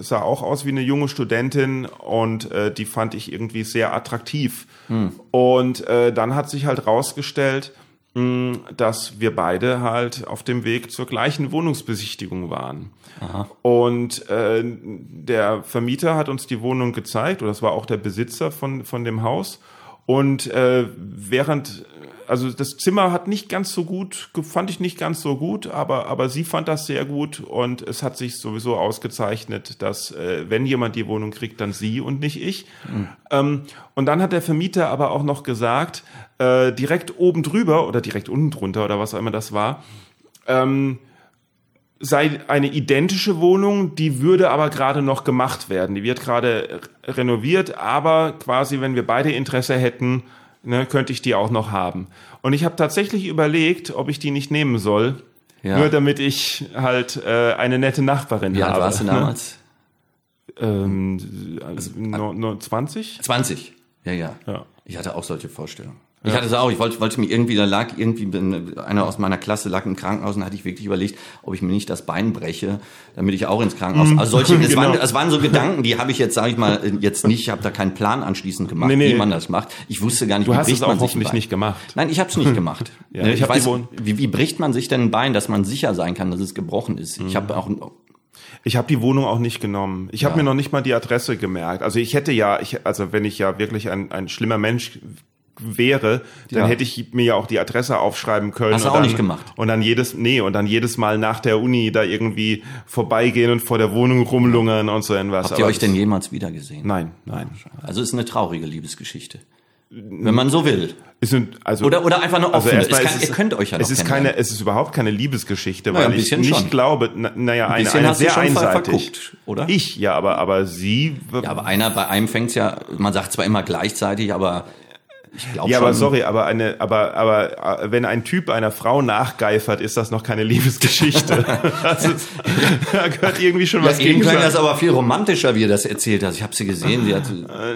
sah auch aus wie eine junge Studentin und äh, die fand ich irgendwie sehr attraktiv. Und äh, dann hat sich halt rausgestellt, dass wir beide halt auf dem Weg zur gleichen Wohnungsbesichtigung waren. Und äh, der Vermieter hat uns die Wohnung gezeigt, oder das war auch der Besitzer von, von dem Haus. Und äh, während, also das Zimmer hat nicht ganz so gut, fand ich nicht ganz so gut, aber, aber sie fand das sehr gut und es hat sich sowieso ausgezeichnet, dass äh, wenn jemand die Wohnung kriegt, dann sie und nicht ich. Ähm, und dann hat der Vermieter aber auch noch gesagt, äh, direkt oben drüber oder direkt unten drunter oder was auch immer das war, ähm, sei eine identische Wohnung, die würde aber gerade noch gemacht werden. Die wird gerade renoviert, aber quasi, wenn wir beide Interesse hätten, ne, könnte ich die auch noch haben. Und ich habe tatsächlich überlegt, ob ich die nicht nehmen soll,
Ja.
nur damit ich halt äh, eine nette Nachbarin
Wie alt
habe.
warst du damals?
Ähm, also, no, no, 20?
20. Ja, ja.
Ja.
Ich hatte auch solche Vorstellungen. Ich hatte es auch, ich wollte, wollte mir irgendwie, da lag irgendwie, einer aus meiner Klasse lag im Krankenhaus und hatte ich wirklich überlegt, ob ich mir nicht das Bein breche, damit ich auch ins Krankenhaus. Also solche, es,
Genau.
waren, es waren so Gedanken, die habe ich jetzt, sage ich mal, jetzt nicht, ich habe da keinen Plan anschließend gemacht,
Nee, nee.
wie man das macht. Ich wusste gar nicht,
Du
wie
hast
bricht
es auch
man sich ein Bein.
nicht gemacht.
Nein, ich habe es nicht gemacht.
Ja,
Ne,
ich die
weiß, wie, wie bricht man sich denn ein Bein, dass man sicher sein kann, dass es gebrochen ist?
Mhm.
Ich habe auch,
Ich habe die Wohnung auch nicht genommen. Ich habe
Ja.
mir noch nicht mal die Adresse gemerkt. Also ich hätte ja, ich, also wenn ich ja wirklich ein, ein schlimmer Mensch wäre, dann
Ja.
hätte ich mir ja auch die Adresse aufschreiben können.
Hast du auch
dann,
nicht gemacht?
Und dann jedes, nee, und dann jedes Mal nach der Uni da irgendwie vorbeigehen und vor der Wohnung rumlungern und so irgendwas.
habt ihr
Aber
euch denn jemals wieder gesehen?
Nein, nein.
Also ist eine traurige Liebesgeschichte. Wenn man so will.
Sind, also,
Oder, oder einfach eine
also erstmal
es kann,
ist
ihr könnt euch ja noch
es ist keine, es ist überhaupt keine Liebesgeschichte,
Naja,
weil
ein
ich nicht
schon.
glaube, na, naja, eine,
bisschen
eine
hast du
sehr
schon
einseitig.
verguckt, oder?
Ich, ja, aber, aber sie,
Ja, aber einer, bei einem fängt's ja, man sagt zwar immer gleichzeitig, aber ich glaube
Ja,
schon.
aber sorry, aber eine, aber, aber äh, wenn ein Typ einer Frau nachgeifert, ist das noch keine Liebesgeschichte. das ist, da gehört irgendwie schon
Ja,
was gegen
klang das aber viel romantischer, wie er das erzählt hat. Ich habe sie gesehen, sie hat,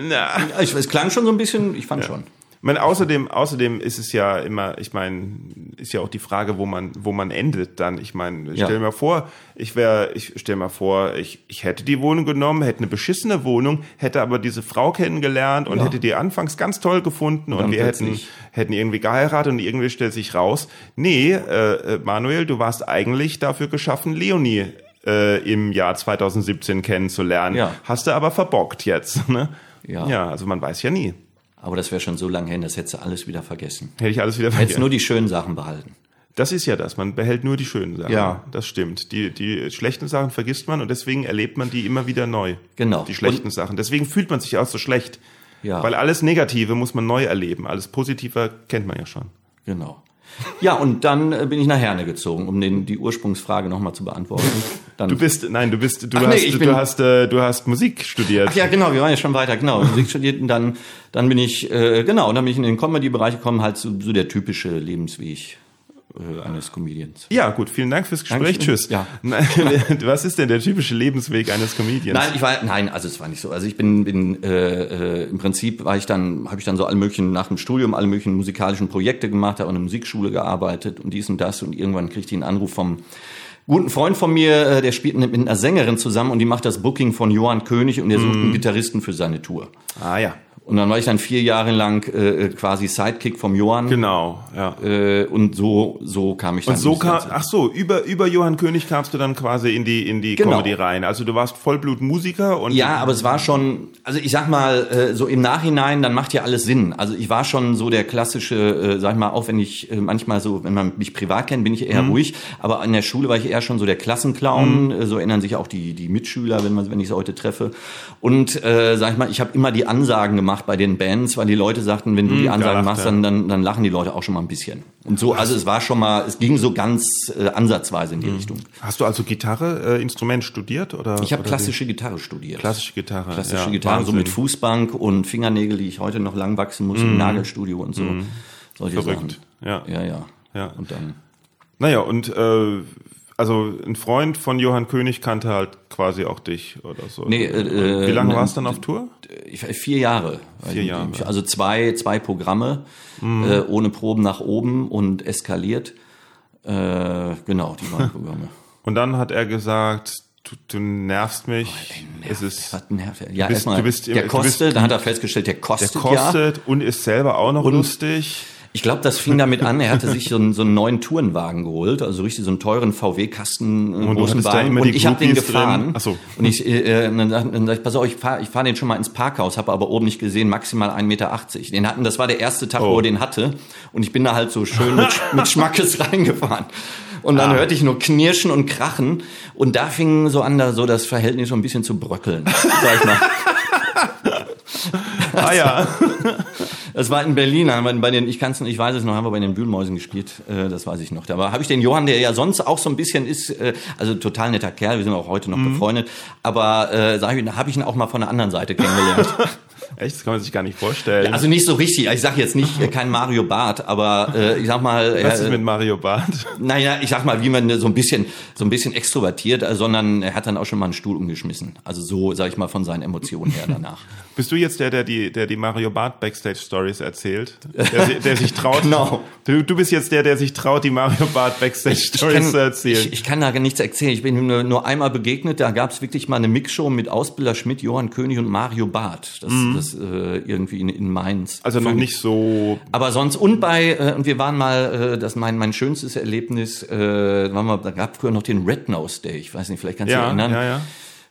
Na,
Ja, ich, es klang schon so ein bisschen, ich fand schon.
Ich meine, außerdem, außerdem ist es ja immer, ich meine, ist ja auch die Frage, wo man, wo man endet dann. Ich meine,
Ja.
stell mir vor, ich wäre, ich stell mir vor, ich, ich hätte die Wohnung genommen, hätte eine beschissene Wohnung, hätte aber diese Frau kennengelernt und
Ja.
hätte die anfangs ganz toll gefunden und,
dann
wir hätten, hätten irgendwie geheiratet und irgendwie stellt sich raus, nee, äh, äh, Manuel, du warst eigentlich dafür geschaffen, Leonie äh, im Jahr 2017 kennenzulernen.
Ja.
Hast du aber verbockt jetzt, ne?
Ja.
Ja, also man weiß ja nie.
Aber das wäre schon so lange hin, das hättest du alles wieder vergessen.
Hätte ich alles wieder
Hättest
vergessen.
nur die schönen Sachen behalten.
Das ist ja das. Man behält nur die schönen Sachen.
Ja.
Das stimmt. Die, die schlechten Sachen vergisst man und deswegen erlebt man die immer wieder neu.
Genau.
Die schlechten Sachen. Deswegen fühlt man sich auch so schlecht.
Ja.
Weil alles Negative muss man neu erleben. Alles Positive kennt man ja schon.
Genau. Ja, und dann äh, bin ich nach Herne gezogen, um den, die Ursprungsfrage nochmal zu beantworten. Dann
du bist, nein, du bist, du Ach, hast, nee, du, bin, hast, äh, du hast Musik studiert.
Ach ja, genau, wir waren ja schon weiter, genau, Musik studiert und dann, dann bin ich, äh, genau, dann bin ich in den Comedy-Bereich gekommen, halt so, so der typische Lebensweg eines Comedians.
Ja, gut, vielen Dank fürs Gespräch. Dankeschön. Tschüss.
Ja.
Was ist denn der typische Lebensweg eines Comedians?
Nein, ich war nein, also es war nicht so. Also ich bin, bin äh, äh, im Prinzip war ich dann habe ich dann so alle möglichen nach dem Studium alle möglichen musikalischen Projekte gemacht, habe an einer Musikschule gearbeitet und dies und das und irgendwann kriegte ich einen Anruf vom guten Freund von mir, äh, der spielt mit einer Sängerin zusammen und die macht das Booking von Johann König und der sucht einen Gitarristen für seine Tour.
Ah ja.
Und dann war ich dann vier Jahre lang äh, äh, quasi Sidekick vom Johann.
Genau, ja.
Äh, und so so kam ich dann.
Und so kam, ach so, über über Johann König kamst du dann quasi in die in die genau. Comedy rein. Also du warst Vollblutmusiker und
ja, aber es war schon, also ich sag mal äh, so im Nachhinein, dann macht ja alles Sinn. Also ich war schon so der klassische, äh, sag ich mal, auch wenn ich äh, manchmal so, wenn man mich privat kennt, bin ich eher mhm. ruhig, aber an der Schule war ich eher schon so der Klassenclown. Mhm. So erinnern sich auch die die Mitschüler, wenn man wenn ich sie heute treffe. Und äh, sag ich mal, ich habe immer die Ansagen gemacht bei den Bands, weil die Leute sagten, wenn du die hm, Ansagen machst, dann, dann, dann lachen die Leute auch schon mal ein bisschen. Und so, also es war schon mal, es ging so ganz äh, ansatzweise in die mhm. Richtung.
Hast du also Gitarre, äh, Instrument studiert oder?
Ich habe klassische wie? Gitarre studiert.
Klassische Gitarre.
Klassische ja, Gitarre, Wahnsinn. so mit Fußbank und Fingernägel, die ich heute noch lang wachsen muss mhm. im Nagelstudio und so. Mhm.
Solche Verrückt.
Sachen. Ja. Ja, ja.
Ja. Und dann. Naja, und äh, also ein Freund von Johann König kannte halt quasi auch dich oder so.
Nee, äh,
Wie lange äh, warst du dann auf Tour?
Vier Jahre.
Vier Jahre.
Also zwei, zwei Programme, mhm. äh, ohne Proben nach oben und eskaliert. Äh, genau, die beiden Programme.
und dann hat er gesagt, du, du nervst mich. Oh, nervt, es ist,
was nervt er? Ja, erstmal, der kostet, da hat er festgestellt, der kostet
Der kostet ja. und ist selber auch noch und lustig.
Ich glaube, das fing damit an, er hatte sich so einen, so einen neuen Tourenwagen geholt, also richtig so einen teuren VW-Kasten,
äh, großen Wagen. Und
ich habe den gefahren.
Ach so.
Und ich, äh, äh dann, dann sag ich, pass auf, ich fahre ich fahr den schon mal ins Parkhaus, habe aber oben nicht gesehen, maximal 1,80 Meter. Den hatten, das war der erste Tag, oh. wo er den hatte. Und ich bin da halt so schön mit, mit Schmackes reingefahren. Und dann ah. hörte ich nur Knirschen und Krachen. Und da fing so an, da so das Verhältnis so ein bisschen zu bröckeln, sag ich mal.
ah ja.
Das war in Berlin, haben wir bei den, ich kann's, ich weiß es noch, haben wir bei den Bühlmäusen gespielt, äh, das weiß ich noch. Da habe ich den Johann, der ja sonst auch so ein bisschen ist, äh, also total netter Kerl, wir sind auch heute noch mhm. befreundet, aber äh, sag ich, da habe ich ihn auch mal von der anderen Seite kennengelernt.
Echt? Das kann man sich gar nicht vorstellen. Ja,
also nicht so richtig. Ich sage jetzt nicht äh, kein Mario Bart, aber äh, ich sag mal.
Was äh, ist mit Mario Bart?
Naja, ich sag mal, wie man so ein bisschen so ein bisschen extrovertiert, sondern er hat dann auch schon mal einen Stuhl umgeschmissen. Also so, sag ich mal, von seinen Emotionen her danach.
Bist du jetzt der, der die, der die Mario Bart Backstage Stories erzählt? Der, der sich traut.
genau.
Du, du bist jetzt der, der sich traut, die Mario Bart Backstage Stories zu erzählen.
Ich, ich, kann da nichts erzählen. Ich bin nur, nur einmal begegnet. Da gab es wirklich mal eine Mixshow mit Ausbilder Schmidt, Johann König und Mario Bart. Das, mhm. das äh, irgendwie in, in Mainz.
Also noch nicht so.
Aber sonst und bei äh, und wir waren mal, äh, das mein mein schönstes Erlebnis, äh, waren wir, da gab früher noch den Red Nose Day. Ich weiß nicht, vielleicht kannst du
ja,
dich erinnern.
Ja, ja.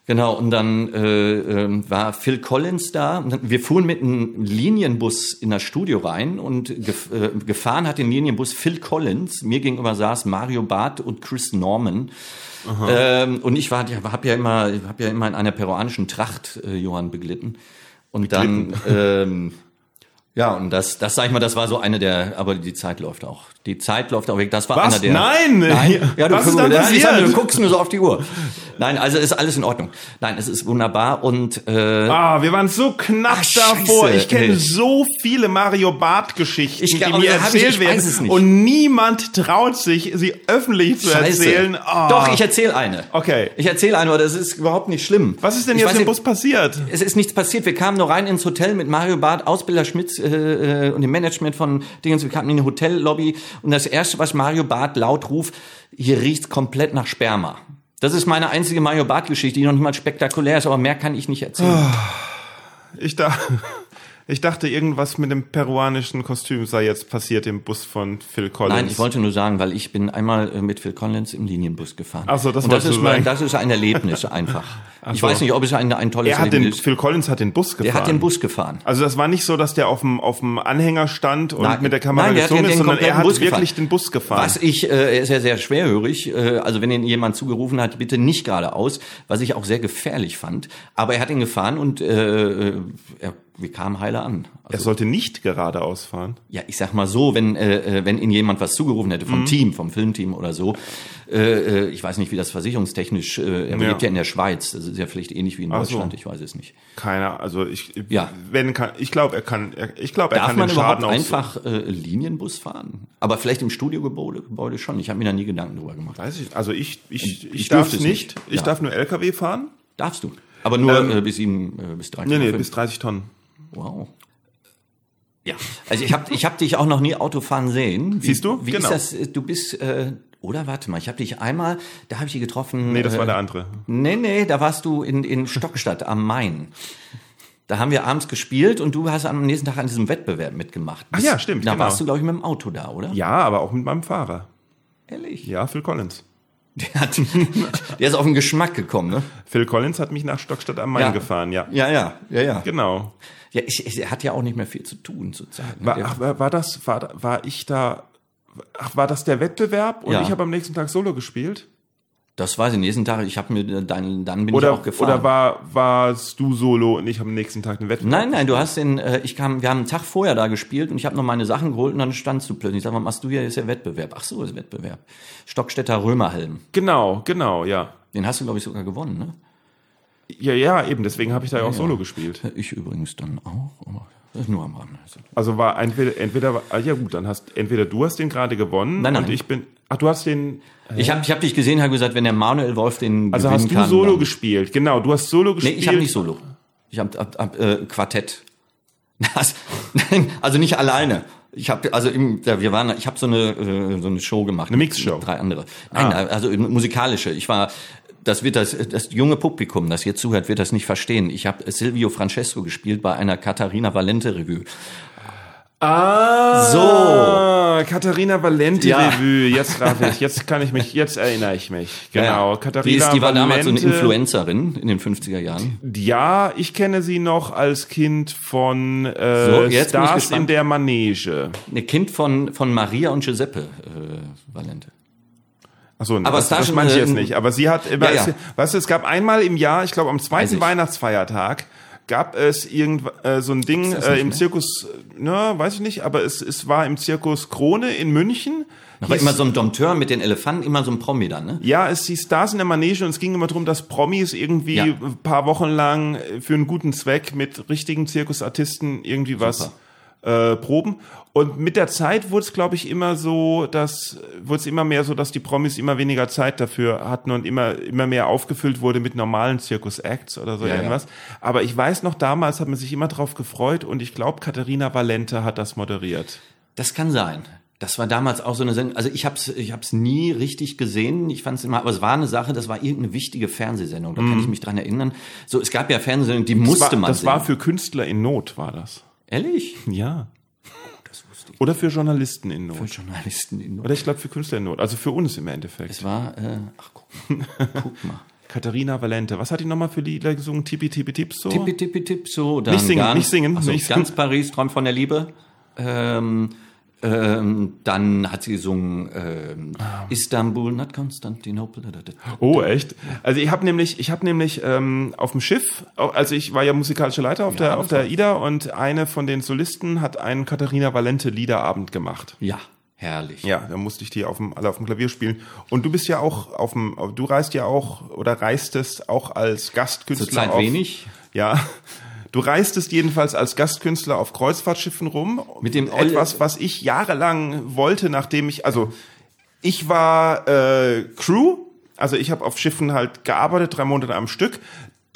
Genau, und dann äh, äh, war Phil Collins da. Wir fuhren mit einem Linienbus in das Studio rein und gef äh, gefahren hat den Linienbus Phil Collins. Mir gegenüber saß Mario Barth und Chris Norman. Ähm, und ich war, habe ja immer, habe ja immer in einer peruanischen Tracht äh, Johann beglitten. Und dann, ähm, ja, und das, das sag ich mal, das war so eine der, aber die Zeit läuft auch. Die Zeit läuft auch weg. Das war
Was?
einer der.
Nein!
Nein?
Ja, du, Was ist dann
du guckst nur so auf die Uhr. Nein, also ist alles in Ordnung. Nein, es ist wunderbar und äh,
Ah, wir waren so knapp ach, davor. Ich kenne so viele Mario Bart Geschichten, ich, die mir erzählt ich, ich werden und niemand traut sich, sie öffentlich zu Scheiße. erzählen.
Oh. Doch, ich erzähle eine.
Okay.
Ich erzähle eine, aber das ist überhaupt nicht schlimm.
Was ist denn jetzt im Bus passiert?
Es ist nichts passiert. Wir kamen nur rein ins Hotel mit Mario Bart, Ausbilder Schmitz äh, äh und dem Management von Dingens. Wir kamen in die Hotellobby und das erste, was Mario Barth laut ruft, hier riecht's komplett nach Sperma. Das ist meine einzige Mario Barth Geschichte, die noch nicht mal spektakulär ist, aber mehr kann ich nicht erzählen. Ah,
ich da ich dachte, irgendwas mit dem peruanischen Kostüm sei jetzt passiert im Bus von Phil Collins.
Nein, ich wollte nur sagen, weil ich bin einmal äh, mit Phil Collins im Linienbus gefahren.
Ach so, das,
Und das ist mein, das ist ein Erlebnis einfach. Ach ich so. weiß nicht, ob es ein, ein tolles
er hat
Erlebnis
den, Phil Collins hat den Bus gefahren.
Der hat den Bus gefahren.
Also das war nicht so, dass der auf dem, auf dem Anhänger stand und nein, mit der Kamera nein, gesungen ist, sondern er hat Bus wirklich den Bus gefahren.
Was ich, äh, er ist ja sehr schwerhörig, äh, also wenn ihn jemand zugerufen hat, bitte nicht geradeaus, was ich auch sehr gefährlich fand. Aber er hat ihn gefahren und äh, er wir kamen heile an.
Also, er sollte nicht geradeaus fahren.
Ja, ich sag mal so, wenn äh, äh wenn Ihnen jemand was zugerufen hätte vom mhm. Team, vom Filmteam oder so, äh, äh, ich weiß nicht, wie das versicherungstechnisch, äh, er ja. lebt ja in der Schweiz, das ist ja vielleicht ähnlich wie in Deutschland, so. ich weiß es nicht.
Keiner, also ich, ja. wenn kann, ich glaube, er kann, ich glaube, er
Darf
kann
man den Schaden überhaupt einfach äh, Linienbus fahren? Aber vielleicht im Studiogebäude Gebäude schon. Ich habe mir da nie Gedanken drüber gemacht.
Weiß ich, also ich, ich, ich, ich darf es nicht. Ich ja. darf nur LKW fahren.
Darfst du? Aber nur ähm, äh, bis ihm äh, bis
30 Nee, nee, bis 30 Tonnen.
Wow. Ja, also ich habe ich hab dich auch noch nie Autofahren sehen.
Wie, Siehst du?
Wie genau. ist das? Du bist äh, oder warte mal, ich habe dich einmal, da habe ich dich getroffen.
Nee, das äh, war der andere.
Nee, nee, da warst du in, in Stockstadt am Main. Da haben wir abends gespielt und du hast am nächsten Tag an diesem Wettbewerb mitgemacht.
Ach ja, stimmt.
Da genau. warst du, glaube ich, mit dem Auto da, oder?
Ja, aber auch mit meinem Fahrer.
Ehrlich?
Ja, Phil Collins.
Der, hat, der ist auf den Geschmack gekommen, ne?
Phil Collins hat mich nach Stockstadt am Main ja. gefahren, ja.
Ja, ja, ja, ja.
Genau.
Ja, ich, ich, er hat ja auch nicht mehr viel zu tun zurzeit.
Ne? War, ach, war das, war, war ich da, ach, war das der Wettbewerb und ja. ich habe am nächsten Tag Solo gespielt?
Das weiß ich, nächsten Tag, ich habe mir dann, dann bin
oder,
ich auch gefahren.
Oder war, warst du solo und ich habe am nächsten Tag den Wettbewerb?
Nein, nein, du hast den, äh, ich kam, wir haben einen Tag vorher da gespielt und ich habe noch meine Sachen geholt und dann standst du plötzlich. Ich sag, was machst du hier? Ist ja Wettbewerb. Ach so, ist Wettbewerb. Stockstädter Römerhelm.
Genau, genau, ja.
Den hast du, glaube ich, sogar gewonnen, ne?
Ja, ja, eben, deswegen habe ich da ja auch Solo gespielt.
Ich übrigens dann auch, aber nur am Rand.
Also war entweder, entweder, ah, ja gut, dann hast, entweder du hast den gerade gewonnen
nein, nein.
und ich bin, ach, du hast den,
ich habe ich hab dich gesehen, habe gesagt, wenn der Manuel Wolf den
Also hast du kann, Solo dann, gespielt, genau, du hast Solo gespielt.
Nee, ich habe nicht Solo. Ich habe hab, hab, äh, Quartett. Nein, also nicht alleine. Ich habe also im, wir waren, ich habe so eine äh, so eine Show gemacht.
Eine Mixshow.
Drei andere. Nein, ah. also musikalische. Ich war das wird das, das junge Publikum, das hier zuhört, wird das nicht verstehen. Ich habe Silvio Francesco gespielt bei einer Katharina Valente Revue.
Ah, so. Katharina Valente ja. Revue. Jetzt rate ich, jetzt kann ich mich, jetzt erinnere ich mich. Genau.
Ja. Katharina die, ist, die war damals so eine Influencerin in den 50er Jahren.
Ja, ich kenne sie noch als Kind von äh, so, Stars in der Manege.
Ne Kind von, von Maria und Giuseppe äh, Valente.
Achso, aber das, das ich jetzt nicht. Aber sie hat immer, ja, ja. weißt du, es gab einmal im Jahr, ich glaube am zweiten Weihnachtsfeiertag, gab es irgend äh, so ein Ding äh, im Zirkus, ne, weiß ich nicht, aber es, es war im Zirkus Krone in München.
Da war immer so ein Dompteur mit den Elefanten, immer so ein Promi dann, ne?
Ja, es hieß Stars in der Manege und es ging immer darum, dass Promis irgendwie ja. ein paar Wochen lang für einen guten Zweck mit richtigen Zirkusartisten irgendwie Super. Äh, proben. Und mit der Zeit wurde es, glaube ich, immer so, dass wurde es immer mehr so, dass die Promis immer weniger Zeit dafür hatten und immer immer mehr aufgefüllt wurde mit normalen Zirkus-Acts oder so ja, irgendwas. Ja. Aber ich weiß noch, damals hat man sich immer drauf gefreut und ich glaube, Katharina Valente hat das moderiert.
Das kann sein. Das war damals auch so eine Sendung. Also ich habe es ich hab's nie richtig gesehen. Ich fand es immer, aber es war eine Sache, das war irgendeine wichtige Fernsehsendung. Da mm. kann ich mich dran erinnern. So, es gab ja Fernsehsendungen, die musste
das war,
man
Das
sehen.
war für Künstler in Not, war das.
Ehrlich?
Ja. Das wusste ich. Oder für Journalisten in Not.
Für Journalisten in Not.
Oder ich glaube für Künstler in Not. Also für uns im Endeffekt.
Es war, äh, ach guck mal. guck mal.
Katharina Valente. Was hat die nochmal für Lieder gesungen? Tippi Tippi Tipso?
Tippi Tippi Tipso.
Nicht singen, nicht singen.
Also
nicht
ganz Paris, Träumt von der Liebe. Ähm, ähm, dann hat sie gesungen ähm, ah. Istanbul, not Constantinople.
Oh, echt? Also ich habe nämlich, ich habe nämlich ähm, auf dem Schiff, also ich war ja musikalischer Leiter auf ja, der auf der IDA und eine von den Solisten hat einen Katharina Valente Liederabend gemacht.
Ja. Herrlich.
Ja, da musste ich die auf dem, alle auf dem Klavier spielen. Und du bist ja auch auf dem, du reist ja auch oder reistest auch als Gastkünstler.
Zurzeit auf, wenig.
Ja, Du reistest jedenfalls als Gastkünstler auf Kreuzfahrtschiffen rum. Mit dem etwas, was ich jahrelang wollte, nachdem ich, also ich war äh, Crew, also ich habe auf Schiffen halt gearbeitet, drei Monate am Stück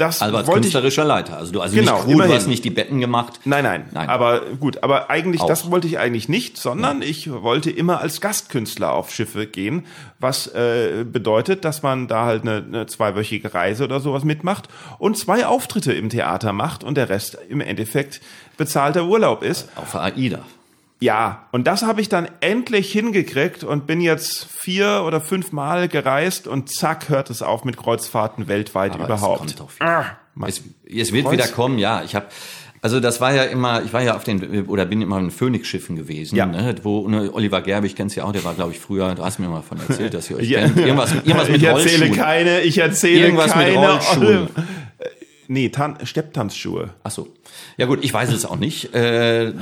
das
also als künstlerischer
ich,
Leiter. Also du also
genau,
nicht Crew, du hast nicht die Betten gemacht.
Nein, nein, nein. Aber gut, aber eigentlich, Auch. das wollte ich eigentlich nicht, sondern ja. ich wollte immer als Gastkünstler auf Schiffe gehen, was äh, bedeutet, dass man da halt eine, eine zweiwöchige Reise oder sowas mitmacht und zwei Auftritte im Theater macht und der Rest im Endeffekt bezahlter Urlaub ist.
Auf AIDA.
Ja, und das habe ich dann endlich hingekriegt und bin jetzt vier oder fünf Mal gereist und zack hört es auf mit Kreuzfahrten weltweit Aber überhaupt. Es, kommt
ah, es, es wird Kreuz wieder kommen, ja. Ich habe also das war ja immer, ich war ja auf den, oder bin immer in Phoenix-Schiffen gewesen, ja. ne, wo ne, Oliver Gerbig kennst ja auch, der war glaube ich früher, du hast mir mal von erzählt, dass ihr euch ja. kennt. Irgendwas, irgendwas mit
Ich erzähle keine, ich erzähle
irgendwas
keine.
Mit Rollschuhen.
Nee, Tan Stepptanzschuhe.
Ach so. Ja gut, ich weiß es auch nicht. Äh,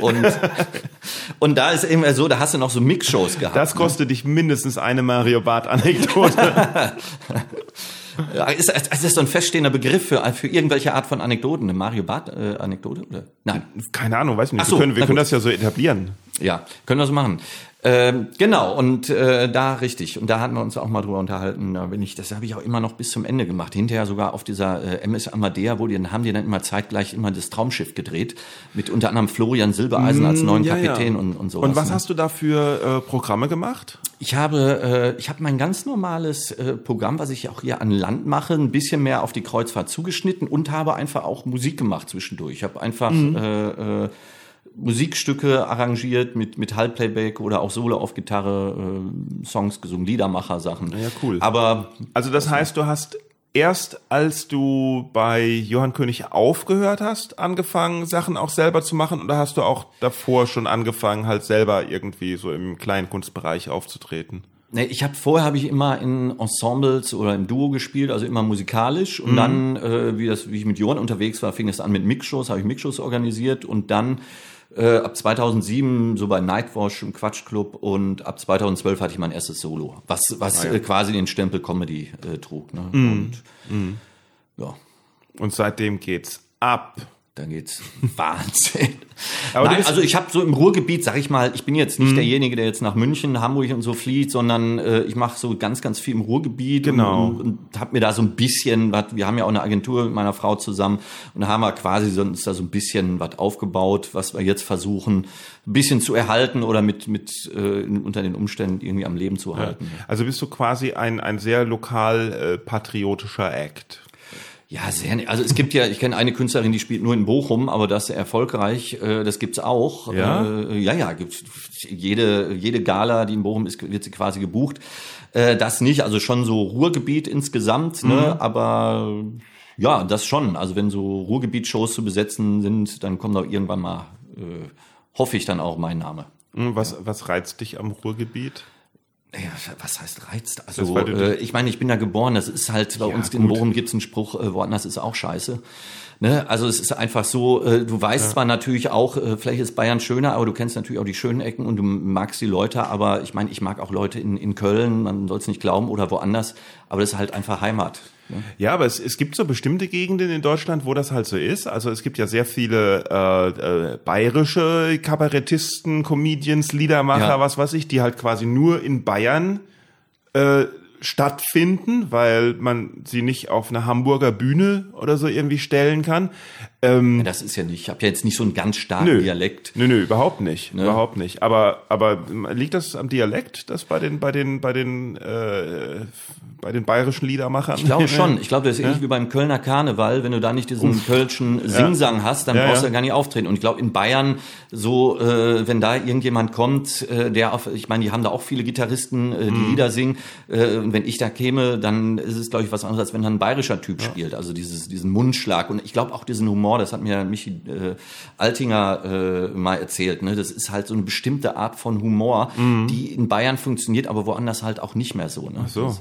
und, und da ist eben so, da hast du noch so Mixshows gehabt.
Das kostet ne? dich mindestens eine Mario Bart-Anekdote.
ist, ist das so ein feststehender Begriff für, für irgendwelche Art von Anekdoten? Eine Mario Bart-Anekdote? Äh,
Nein. Keine Ahnung, weiß nicht. So, wir können, wir können das ja so etablieren.
Ja, können wir so machen. Ähm, genau, und äh, da richtig. Und da hatten wir uns auch mal drüber unterhalten. Da bin ich, das habe ich auch immer noch bis zum Ende gemacht. Hinterher sogar auf dieser äh, MS Amadea, wo die haben die dann immer zeitgleich immer das Traumschiff gedreht. Mit unter anderem Florian Silbereisen als mm, neuen ja, Kapitän ja. Und, und so.
Und was ne? hast du da für äh, Programme gemacht?
Ich habe, äh, ich habe mein ganz normales äh, Programm, was ich auch hier an Land mache, ein bisschen mehr auf die Kreuzfahrt zugeschnitten und habe einfach auch Musik gemacht zwischendurch. Ich habe einfach mhm. äh, äh, Musikstücke arrangiert mit, mit Halbplayback oder auch Solo auf Gitarre, äh, Songs gesungen, Liedermacher-Sachen.
Ja, cool.
Aber.
Also das heißt, du hast erst als du bei Johann König aufgehört hast, angefangen, Sachen auch selber zu machen oder hast du auch davor schon angefangen, halt selber irgendwie so im Kleinkunstbereich aufzutreten?
Nee, ich habe vorher habe ich immer in Ensembles oder im Duo gespielt, also immer musikalisch und mhm. dann äh, wie das wie ich mit Johann unterwegs war, fing es an mit Mixshows, habe ich Mixshows organisiert und dann äh, ab 2007 so bei Nightwash im Quatschclub und ab 2012 hatte ich mein erstes Solo, was, was ah, ja. äh, quasi den Stempel Comedy äh, trug. Ne?
Mm. Und, mm. Ja. Und seitdem geht's ab
dann geht's Wahnsinn. Nein, also ich habe so im Ruhrgebiet, sag ich mal, ich bin jetzt nicht mhm. derjenige, der jetzt nach München, Hamburg und so flieht, sondern äh, ich mache so ganz, ganz viel im Ruhrgebiet
genau.
und, und habe mir da so ein bisschen, was, wir haben ja auch eine Agentur mit meiner Frau zusammen und da haben wir quasi so, uns da so ein bisschen was aufgebaut, was wir jetzt versuchen, ein bisschen zu erhalten oder mit, mit äh, unter den Umständen irgendwie am Leben zu halten.
Ja. Also bist du quasi ein, ein sehr lokal äh, patriotischer Act.
Ja, sehr. Also es gibt ja, ich kenne eine Künstlerin, die spielt nur in Bochum, aber das erfolgreich. Äh, das gibt's auch.
Ja,
äh, ja, ja. Gibt's jede jede Gala, die in Bochum ist, wird sie quasi gebucht. Äh, das nicht, also schon so Ruhrgebiet insgesamt, ne? mhm. ne? Aber ja, das schon. Also wenn so Ruhrgebiet-Shows zu besetzen sind, dann kommt auch irgendwann mal, äh, hoffe ich dann auch mein Name.
Mhm, was was reizt dich am Ruhrgebiet?
Ja, was heißt reizt? Also äh, ich meine, ich bin da geboren. Das ist halt bei ja, uns in Bochum gibt's einen Spruch, äh, woanders ist auch scheiße. Ne? Also es ist einfach so, äh, du weißt ja. zwar natürlich auch, äh, vielleicht ist Bayern schöner, aber du kennst natürlich auch die schönen Ecken und du magst die Leute, aber ich meine, ich mag auch Leute in, in Köln, man soll es nicht glauben, oder woanders, aber das ist halt einfach Heimat.
Ne? Ja, aber es, es gibt so bestimmte Gegenden in Deutschland, wo das halt so ist. Also es gibt ja sehr viele äh, äh, bayerische Kabarettisten, Comedians, Liedermacher, ja. was weiß ich, die halt quasi nur in Bayern äh, stattfinden, weil man sie nicht auf einer Hamburger Bühne oder so irgendwie stellen kann.
Ähm, ja, das ist ja nicht, ich habe ja jetzt nicht so einen ganz starken
nö,
Dialekt.
Nö, nö, überhaupt nicht, ne? überhaupt nicht. Aber aber liegt das am Dialekt, das bei den bei den bei den äh, bei den bayerischen Liedermachern?
Ich glaube schon. Ich glaube, das ist ja? ähnlich wie beim Kölner Karneval, wenn du da nicht diesen Uff. kölschen Singsang ja. hast, dann brauchst du ja gar nicht auftreten. Und ich glaube in Bayern so, äh, wenn da irgendjemand kommt, äh, der auf, ich meine, die haben da auch viele Gitarristen, äh, die mm. Lieder singen. Äh, und wenn ich da käme, dann ist es glaube ich was anderes, als wenn da ein bayerischer Typ spielt. Also dieses diesen Mundschlag und ich glaube auch diesen Humor Humor, das hat mir Michi äh, Altinger äh, mal erzählt. Ne? Das ist halt so eine bestimmte Art von Humor, mhm. die in Bayern funktioniert, aber woanders halt auch nicht mehr so. Ne?
Ach so.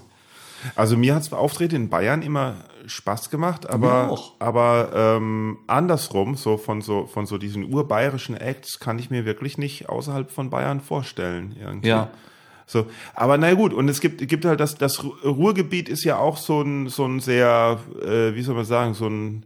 Also mir hat's Auftritte in Bayern immer Spaß gemacht, aber aber ähm, andersrum so von so von so diesen urbayerischen Acts kann ich mir wirklich nicht außerhalb von Bayern vorstellen irgendwie.
Ja.
So, aber na gut, und es gibt gibt halt das das Ruhrgebiet ist ja auch so ein so ein sehr äh, wie soll man sagen so ein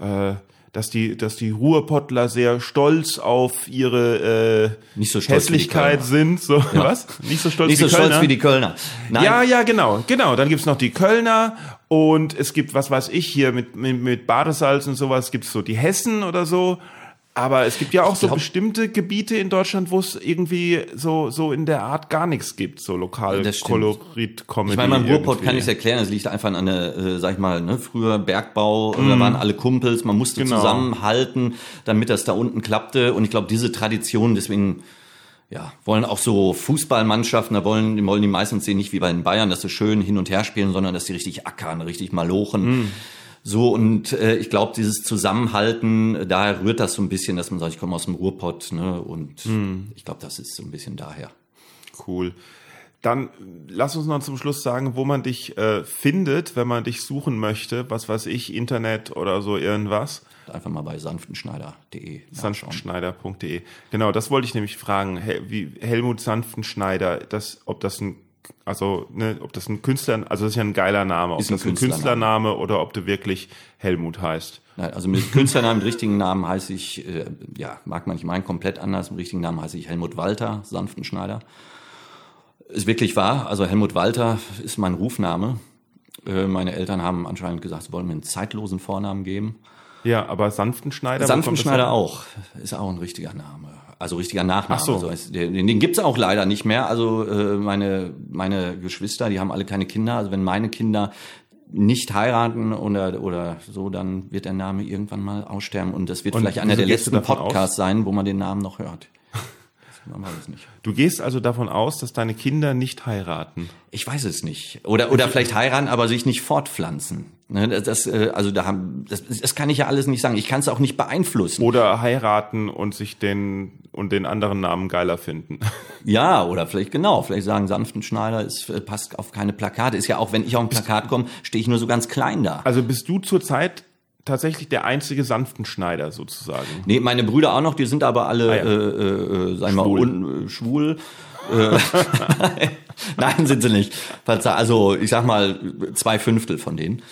äh, dass die, dass die Ruhrpottler sehr stolz auf ihre äh,
Nicht so
Hässlichkeit sind. So, ja. was?
Nicht so stolz, Nicht wie, so Kölner? stolz wie die Kölner.
Nein. Ja, ja, genau, genau. Dann gibt's noch die Kölner und es gibt, was weiß ich, hier mit, mit, mit Badesalz und sowas, gibt's so die Hessen oder so. Aber es gibt ja auch so bestimmte Gebiete in Deutschland, wo es irgendwie so, so in der Art gar nichts gibt, so lokal Kolorit, Comedy.
Ich meine, beim Ruhrpott kann ich es erklären, es liegt einfach an der, äh, sag ich mal, ne, früher Bergbau, mm. da waren alle Kumpels, man musste genau. zusammenhalten, damit das da unten klappte. Und ich glaube, diese Tradition, deswegen, ja, wollen auch so Fußballmannschaften, da wollen, wollen die meistens sehen, nicht wie bei den Bayern, dass sie schön hin und her spielen, sondern dass sie richtig ackern, richtig malochen. Mm. So, und äh, ich glaube, dieses Zusammenhalten, daher rührt das so ein bisschen, dass man sagt, ich komme aus dem Ruhrpott, ne? Und hm. ich glaube, das ist so ein bisschen daher.
Cool. dann lass uns noch zum Schluss sagen, wo man dich äh, findet, wenn man dich suchen möchte. Was weiß ich, Internet oder so irgendwas.
Einfach mal bei sanftenschneider.de.
Sanftenschneider.de. Genau, das wollte ich nämlich fragen. Hel wie Helmut Sanftenschneider, das, ob das ein also, ne, ob das ein Künstler, also das ist ja ein geiler Name, ob
Ist ein
das ein
Künstlername.
Künstlername oder ob du wirklich Helmut heißt.
Nein, also mit Künstlernamen, mit richtigen Namen heiße ich, äh, ja, mag man nicht meinen, komplett anders. Mit richtigen Namen heiße ich Helmut Walter, Sanftenschneider. Ist wirklich wahr. Also Helmut Walter ist mein Rufname. Äh, meine Eltern haben anscheinend gesagt, sie wollen mir einen zeitlosen Vornamen geben.
Ja, aber Sanftenschneider.
Sanftenschneider auch. Ist auch ein richtiger Name. Also richtiger Nachname.
Ach so.
So ist, den den gibt's auch leider nicht mehr. Also äh, meine, meine Geschwister, die haben alle keine Kinder. Also wenn meine Kinder nicht heiraten oder, oder so, dann wird der Name irgendwann mal aussterben. Und das wird
Und
vielleicht einer der letzten Podcasts sein, wo man den Namen noch hört. Man weiß es nicht.
Du gehst also davon aus, dass deine Kinder nicht heiraten.
Ich weiß es nicht. Oder, oder vielleicht heiraten, aber sich nicht fortpflanzen. Ne, Das, äh, also da haben, das, das kann ich ja alles nicht sagen. Ich kann es auch nicht beeinflussen.
Oder heiraten und sich den und den anderen Namen geiler finden.
Ja, oder vielleicht genau, vielleicht sagen Sanftenschneider ist äh, passt auf keine Plakate. Ist ja auch, wenn ich auf ein Plakat komme, stehe ich nur so ganz klein da.
Also bist du zurzeit tatsächlich der einzige Sanftenschneider sozusagen.
Nee, meine Brüder auch noch, die sind aber alle,
Ah, ja.
äh, äh, äh, sagen wir mal,
Schwul.
un, äh, schwul. Nein, sind sie nicht. Also ich sag mal zwei Fünftel von denen.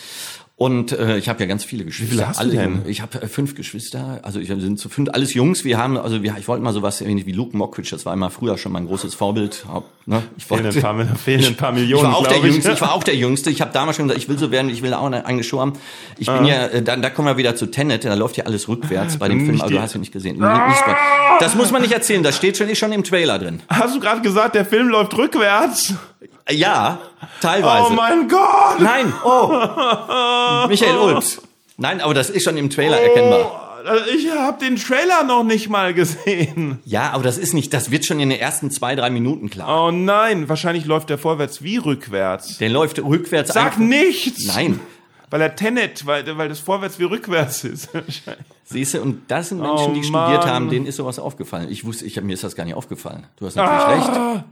Und äh, ich habe ja ganz viele Geschwister.
viele hast du denn?
Ich habe äh, fünf Geschwister. Also ich sind zu fünf, alles Jungs. Wir haben, also wir, ich wollte mal sowas ähnlich wie Luke Mockridge. Das war immer früher schon mein großes Vorbild. Haupt- Ne? Ich
Fehlen
wollte,
ein paar, fehlen ein paar Millionen,
ich war auch der
ich.
Jüngste. Ich war auch der Jüngste. Ich habe damals schon gesagt, ich will so werden. Ich will auch eine eigene Show haben. Ich bin ja, äh, dann, da kommen wir wieder zu Tenet. Da läuft ja alles rückwärts bei dem Film. Aber
die-
du hast ja nicht gesehen. Nicht bei- Das muss man nicht erzählen. Das steht schon, ist schon im Trailer drin.
Hast du gerade gesagt, der Film läuft rückwärts?
Ja, teilweise.
Oh mein Gott!
Nein, oh. Michael Ulbs. Nein, aber das ist schon im Trailer erkennbar.
Oh, ich habe den Trailer noch nicht mal gesehen.
Ja, aber das ist nicht, das wird schon in den ersten zwei, drei Minuten klar.
Oh nein, wahrscheinlich läuft der vorwärts wie rückwärts.
Der läuft rückwärts.
Sag nichts!
Nein.
Weil er Tenet, weil, weil das vorwärts wie rückwärts ist.
Siehst du, und das sind Menschen,
Oh,
die studiert haben, denen ist sowas aufgefallen. Ich wusste, ich, mir ist das gar nicht aufgefallen. Du hast natürlich recht.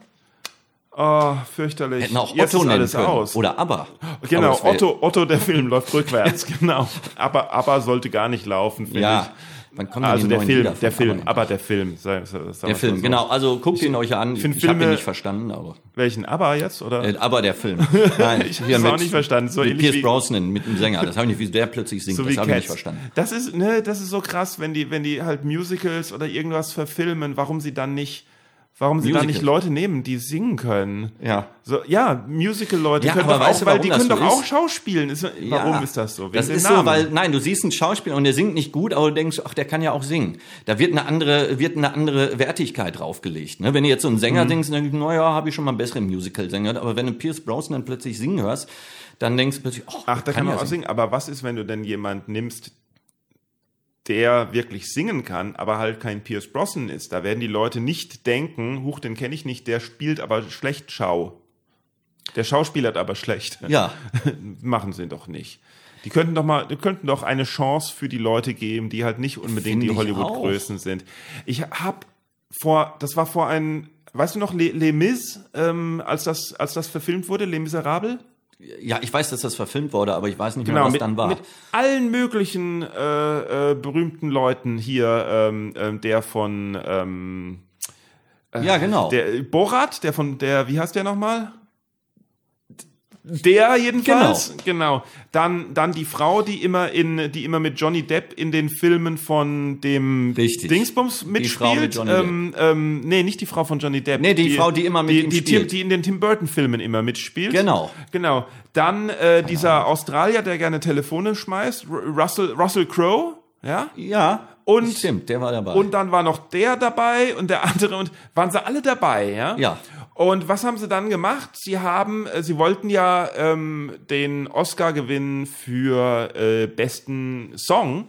Oh, fürchterlich.
Hätten auch
Jetzt
Otto
alles
können.
aus.
Oder aber.
Genau,
Aber
Otto, Otto, der Film läuft rückwärts, genau. Aber, aber sollte gar nicht laufen, finde
Ja.
ich.
Kommen denn
Also der Film, der Film,
Aber?
der Film. Sag, sag, sag
Der Film,
so.
genau. Also guckt ihn euch an. Ich, ich habe ihn nicht verstanden, aber.
Welchen? Aber jetzt, oder?
Äh, aber der Film. Nein,
Ich hab's auch nicht verstanden. So
mit Pierce Brosnan, mit dem Sänger. Das habe ich nicht, wie der plötzlich singt.
so
das habe ich nicht verstanden.
Das ist, ne, das ist so krass, wenn die, wenn die halt Musicals oder irgendwas verfilmen, warum sie dann nicht, warum sie dann nicht
Musicals.
Leute nehmen, die singen können.
Ja.
So, ja, Musical-Leute
Ja,
können
aber
doch
weißt
auch,
du,
weil die können
so
doch auch
ist?
Schauspielen. Ist, warum
Ja.
ist das so? Wegen
Das ist
Namen.
so, weil, nein, du siehst einen Schauspieler und der singt nicht gut, aber du denkst, ach, der kann ja auch singen. Da wird eine andere, wird eine andere Wertigkeit draufgelegt. Ne? Wenn du jetzt so einen
Mhm.
Sänger denkst, dann denkst du, naja, habe ich schon mal einen besseren Musical-Sänger. Aber wenn du Pierce Brosnan plötzlich singen hörst, dann denkst du plötzlich, ach,
Ach, da kann man
ja
auch singen. Aber was ist, wenn du denn jemand nimmst, der wirklich singen kann, aber halt kein Pierce Brosnan ist? Da werden die Leute nicht denken, huch, den kenne ich nicht, der spielt aber schlecht Schau. Der schauspielert aber schlecht.
Ja.
Machen sie doch nicht. Die könnten doch mal, die könnten doch eine Chance für die Leute geben, die halt nicht unbedingt
Finde
die Hollywood-Größen sind. Ich hab vor, das war vor ein, weißt du noch, Les, Les Mis, ähm, als das, als das verfilmt wurde, Les Miserables?
Ja, ich weiß, dass das verfilmt wurde, aber ich weiß nicht mehr,
Genau,
was
mit,
dann war.
mit allen möglichen äh, äh, berühmten Leuten hier, ähm, ähm, der von ähm,
ja, genau.
der Borat, der von der, wie heißt der nochmal? Der jedenfalls, genau. Dann, dann die Frau, die immer in, die immer mit Johnny Depp in den Filmen von dem
Richtig.
Dingsbums mitspielt.
Frau mit Johnny
ähm, ähm, nee, nicht die Frau von Johnny Depp.
Nee, die Frau, die immer mit
die,
ihm
die,
spielt.
Die, die in den Tim Burton Filmen immer mitspielt.
Genau.
Genau. Dann äh, dieser Australier, der gerne Telefone schmeißt, Russell, Russell Crowe, ja.
ja,
Und-
stimmt, der war dabei.
Und dann war noch der dabei und der andere und waren sie alle dabei, ja?
Ja.
Und was haben sie dann gemacht? Sie haben, äh, sie wollten ja ähm, den Oscar gewinnen für äh, besten Song.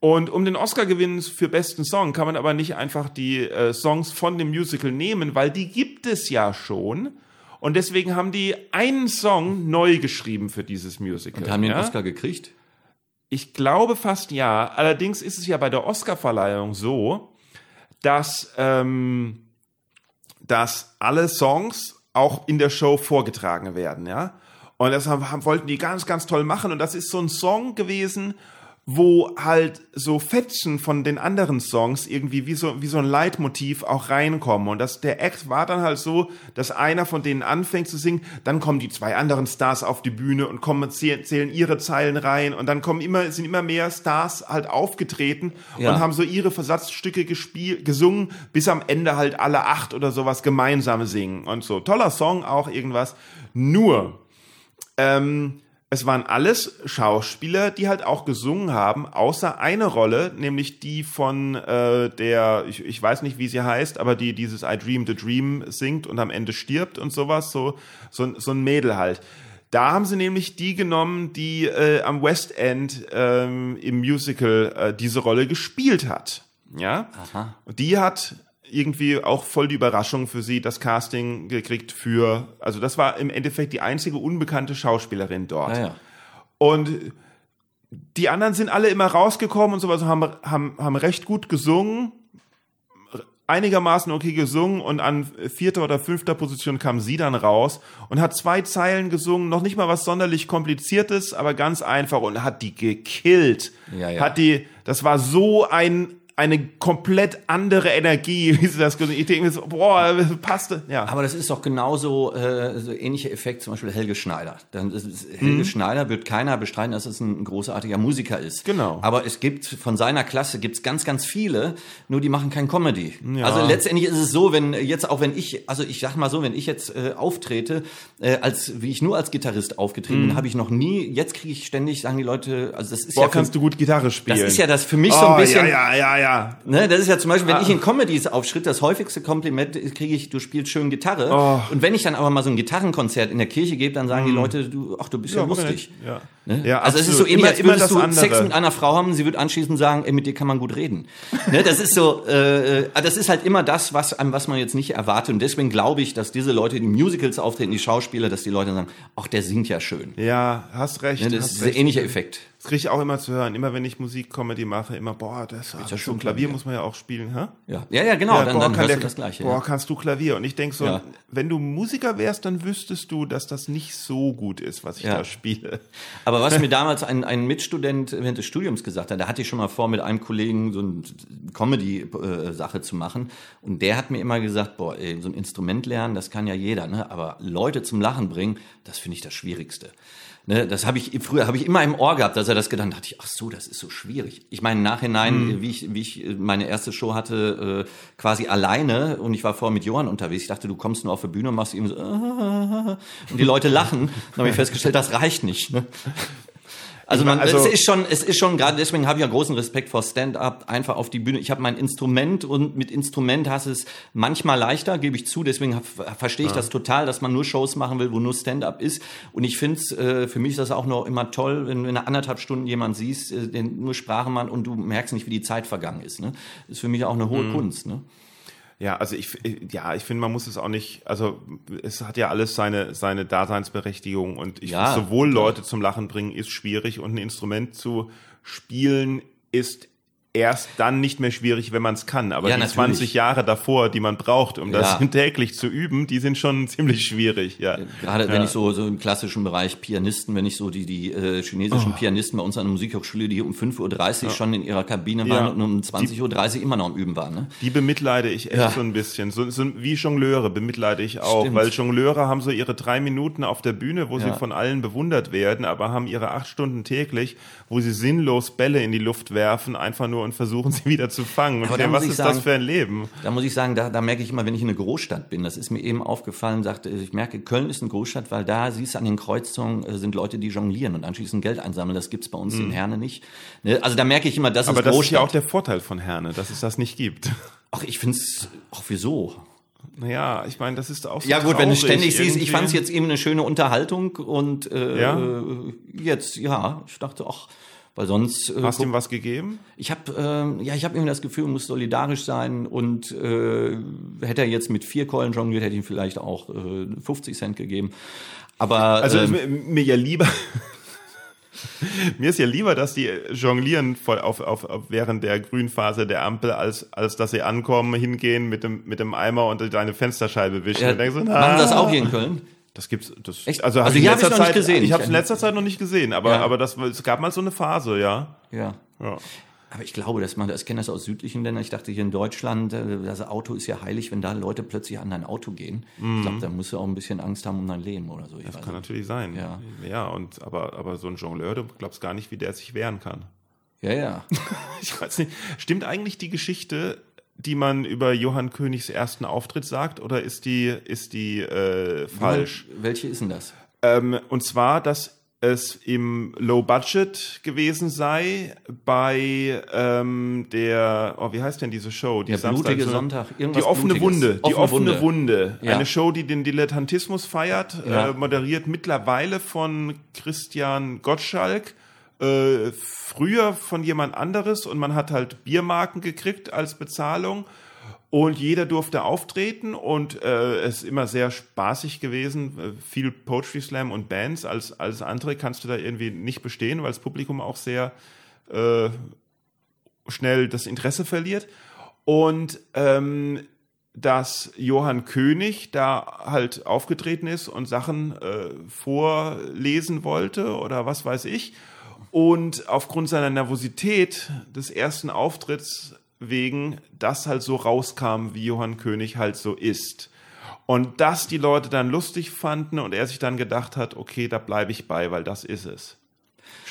Und um den Oscar gewinnen für besten Song kann man aber nicht einfach die äh, Songs von dem Musical nehmen, weil die gibt es ja schon. Und deswegen haben die einen Song neu geschrieben für dieses Musical.
Und haben den
ja?
Oscar gekriegt.
Ich glaube fast ja. Allerdings ist es ja bei der Oscarverleihung so, dass, ähm, dass alle Songs auch in der Show vorgetragen werden, ja. Und das haben, wollten die ganz, ganz toll machen. Und das ist so ein Song gewesen, wo halt so Fetzen von den anderen Songs irgendwie wie so, wie so ein Leitmotiv auch reinkommen. Und das, der Act war dann halt so, dass einer von denen anfängt zu singen, dann kommen die zwei anderen Stars auf die Bühne und kommen, zählen ihre Zeilen rein und dann kommen immer, sind immer mehr Stars halt aufgetreten ja. und haben so ihre Versatzstücke gespielt, gesungen, bis am Ende halt alle acht oder sowas gemeinsam singen und so. Toller Song auch irgendwas. Nur, ähm, es waren alles Schauspieler, die halt auch gesungen haben, außer eine Rolle, nämlich die von äh, der, ich, ich weiß nicht, wie sie heißt, aber die dieses I Dream the Dream singt und am Ende stirbt und sowas, so, so, so ein Mädel halt. Da haben sie nämlich die genommen, die äh, am West End ähm, im Musical äh, diese Rolle gespielt hat. Ja. Aha. Und die hat irgendwie auch voll die Überraschung für sie, das Casting gekriegt für, also das war im Endeffekt die einzige unbekannte Schauspielerin dort.
Ja, ja.
Und die anderen sind alle immer rausgekommen und sowas, haben, haben, haben recht gut gesungen, einigermaßen okay gesungen und an vierter oder fünfter Position kam sie dann raus und hat zwei Zeilen gesungen, noch nicht mal was sonderlich kompliziertes, aber ganz einfach und hat die gekillt.
Ja, ja.
Hat die, das war so ein eine komplett andere Energie, wie sie das Ich denke so, boah, passte. Ja.
Aber das ist doch genauso äh, so ähnlicher Effekt, zum Beispiel Helge Schneider. Dann ist, Helge mhm. Schneider wird keiner bestreiten, dass es ein großartiger Musiker ist.
Genau.
Aber es gibt von seiner Klasse gibt's ganz, ganz viele, nur die machen kein Comedy. Ja. Also letztendlich ist es so, wenn jetzt auch wenn ich, also ich sag mal so, wenn ich jetzt äh, auftrete, äh, als wie ich nur als Gitarrist aufgetreten mhm. bin, habe ich noch nie. Jetzt kriege ich ständig, sagen die Leute, also das ist
boah,
ja.
Für, kannst du gut Gitarre spielen?
Das ist ja das für mich oh, so ein bisschen.
Ja, ja, ja, ja ja.
Ne, das ist ja zum Beispiel, wenn ah. ich in Comedies aufschritt, das häufigste Kompliment kriege ich, du spielst schön Gitarre. Oh. Und wenn ich dann aber mal so ein Gitarrenkonzert in der Kirche gebe, dann sagen die Leute, du, ach, du bist ja, ja lustig.
Ja.
Ne? ja also es ist so ähnlich, immer, als würdest du andere. Sex mit einer Frau haben, sie wird anschließend sagen, ey, mit dir kann man gut reden. ne, das ist so, äh, äh, das ist halt immer das, was, an was man jetzt nicht erwartet. Und deswegen glaube ich, dass diese Leute, die Musicals auftreten, die Schauspieler, dass die Leute sagen, ach, der singt ja schön.
Ja, hast recht.
Ne, das ist ein ähnlicher Effekt.
Das kriege ich auch immer zu hören. Immer wenn ich Musik-Comedy mache, immer, boah, das, ist ja schon Klavier, Klavier muss man ja auch spielen, hä?
Ja, ja, ja genau, ja, dann, boah, dann hörst der, das Gleiche.
Boah, ja. kannst du Klavier. Und ich denke so, wenn du Musiker wärst, dann wüsstest du, dass das nicht so gut ist, was ich da spiele.
Aber was mir damals ein, ein Mitstudent während des Studiums gesagt hat, da hatte ich schon mal vor, mit einem Kollegen so eine Comedy-Sache zu machen. Und der hat mir immer gesagt, boah, ey, so ein Instrument lernen, das kann ja jeder, ne? Aber Leute zum Lachen bringen, das finde ich das Schwierigste. Ne, das habe ich früher habe ich immer im Ohr gehabt, dass er das gedacht hat. Dachte ich, ach so, das ist so schwierig. Ich meine, Nachhinein, mhm. wie ich wie ich meine erste Show hatte, äh, quasi alleine und ich war vorher mit Johann unterwegs. Ich dachte, du kommst nur auf die Bühne und machst ihm so und die Leute lachen. Dann habe ich festgestellt, das reicht nicht. Ne? Also man, also, es ist schon, es ist schon gerade deswegen habe ich ja großen Respekt vor Stand-up, einfach auf die Bühne. Ich habe mein Instrument und mit Instrument hast es manchmal leichter, gebe ich zu. Deswegen verstehe ich ja. das total, dass man nur Shows machen will, wo nur Stand-up ist. Und ich finde es, äh, für mich ist das auch noch immer toll, wenn du in anderthalb Stunden jemand siehst, äh, den nur Sprache macht und du merkst nicht, wie die Zeit vergangen ist. Ne? Das ist für mich auch eine hohe mhm. Kunst. Ne?
Ja, also ich, ja, ich finde, man muss es auch nicht, also es hat ja alles seine, seine Daseinsberechtigung und ich ja, sowohl Leute zum Lachen bringen ist schwierig und ein Instrument zu spielen ist erst dann nicht mehr schwierig, wenn man es kann. Aber ja, die natürlich. 20 Jahre davor, die man braucht, um das ja. täglich zu üben, die sind schon ziemlich schwierig. Ja.
Gerade wenn ich so, so im klassischen Bereich Pianisten, wenn ich so die, die äh, chinesischen oh. Pianisten bei uns an der Musikhochschule, die um 5.30 Uhr schon in ihrer Kabine waren und um 20.30 Uhr immer noch am Üben waren. Ne?
Die bemitleide ich echt so ein bisschen. So, so wie Jongleure bemitleide ich auch. Stimmt. Weil Jongleure haben so ihre drei Minuten auf der Bühne, wo sie von allen bewundert werden, aber haben ihre acht Stunden täglich, wo sie sinnlos Bälle in die Luft werfen, einfach nur und versuchen sie wieder zu fangen. Ja, was ist sagen, das für ein Leben?
Da muss ich sagen, da, da merke ich immer, wenn ich in eine Großstadt bin, das ist mir eben aufgefallen, sagte, ich merke, Köln ist eine Großstadt, weil da siehst du an den Kreuzungen äh, sind Leute, die jonglieren und anschließend Geld einsammeln. Das gibt's bei uns mhm. in Herne nicht. Ne, also da merke ich immer, das
Aber
ist
das Großstadt. ist ja auch der Vorteil von Herne, dass es das nicht gibt.
Ach, ich finde es, auch wieso?
Naja, ich meine, das ist auch so
Ja gut, wenn du ständig irgendwie. siehst, ich fand es jetzt eben eine schöne Unterhaltung und äh, ja? jetzt, ja, ich dachte, ach, weil sonst.
Äh, Hast du ihm was gegeben?
Ich habe, äh, ja, ich habe irgendwie das Gefühl, er muss solidarisch sein und äh, hätte er jetzt mit vier Keulen jongliert, hätte ich ihm vielleicht auch äh, 50 Cent gegeben. Aber
also ähm, mir ja lieber. Mir ist ja lieber, dass die jonglieren voll auf, auf, auf während der Grünphase der Ampel, als, als dass sie ankommen, hingehen mit dem, mit dem Eimer und deine Fensterscheibe wischen. Ja,
und so, na, machen das auch hier in Köln?
Das gibt's, das,
Echt?
also,
also
ich
habe ich noch
Zeit,
nicht gesehen.
Ich habe es in letzter Zeit noch nicht gesehen, aber, ja. aber das, es gab mal so eine Phase, ja.
Ja. ja. Aber ich glaube, dass man, ich kenne das aus südlichen Ländern. Ich dachte hier in Deutschland, äh, das Auto ist ja heilig, wenn da Leute plötzlich an dein Auto gehen. Mm. Ich glaube, da musst du auch ein bisschen Angst haben um dein Leben oder so.
Ich das kann natürlich sein. Ja. Ja, und, aber, aber so ein Jongleur, du glaubst gar nicht, wie der sich wehren kann.
Ja, ja.
ich weiß nicht. Stimmt eigentlich die Geschichte, die man über Johann Königs ersten Auftritt sagt, oder ist die, ist die äh, falsch?
Johann, welche ist denn das?
Ähm, und zwar, dass es im Low Budget gewesen sei bei ähm, der, oh, wie heißt denn diese Show?
Die der blutige Samstag, Sonntag,
irgendwas Die offene Blutiges. Wunde, die offene, Wunde. Wunde. Ja. Eine Show, die den Dilettantismus feiert, ja. äh, moderiert mittlerweile von Christian Gottschalk. Äh, früher von jemand anderes und man hat halt Biermarken gekriegt als Bezahlung und jeder durfte auftreten und äh, es ist immer sehr spaßig gewesen. Äh, viel Poetry Slam und Bands. Als, als andere kannst du da irgendwie nicht bestehen, weil das Publikum auch sehr äh, schnell das Interesse verliert. Und ähm, dass Johann König da halt aufgetreten ist und Sachen äh, vorlesen wollte oder was weiß ich. Und aufgrund seiner Nervosität des ersten Auftritts wegen das halt so rauskam, wie Johann König halt so ist. Und das die Leute dann lustig fanden und er sich dann gedacht hat, okay, da bleibe ich bei, weil das ist es.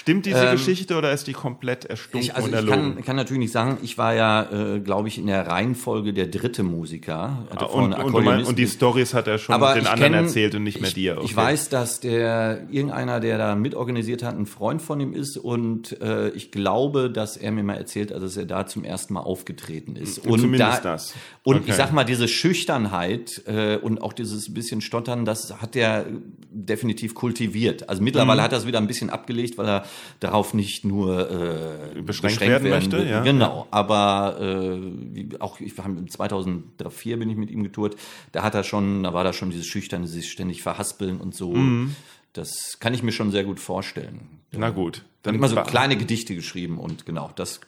Stimmt diese ähm, Geschichte oder ist die komplett erstunken
ich, also
und
erlogen? Ich kann, kann natürlich nicht sagen, ich war ja, äh, glaube ich, in der Reihenfolge der dritte Musiker.
Ah, und, und, mein, und, die Stories hat er schon den anderen kenn, erzählt und nicht mehr
ich,
dir.
Okay. Ich weiß, dass der irgendeiner, der da mitorganisiert hat, ein Freund von ihm ist und äh, ich glaube, dass er mir mal erzählt, also dass er da zum ersten Mal aufgetreten ist.
Und Zumindest da, das.
Und okay. ich sag mal, diese Schüchternheit äh, und auch dieses bisschen Stottern, das hat er definitiv kultiviert. Also mittlerweile mhm. hat er es wieder ein bisschen abgelegt, weil er darauf nicht nur äh, beschränkt, beschränkt werden, werden möchte. Ja. Genau, aber äh, auch ich war 2004 bin ich mit ihm getourt. Da hat er schon, da war da schon dieses schüchterne, sich ständig verhaspeln und so. Mhm. Das kann ich mir schon sehr gut vorstellen.
Na gut.
Dann immer so kleine Gedichte geschrieben und genau, das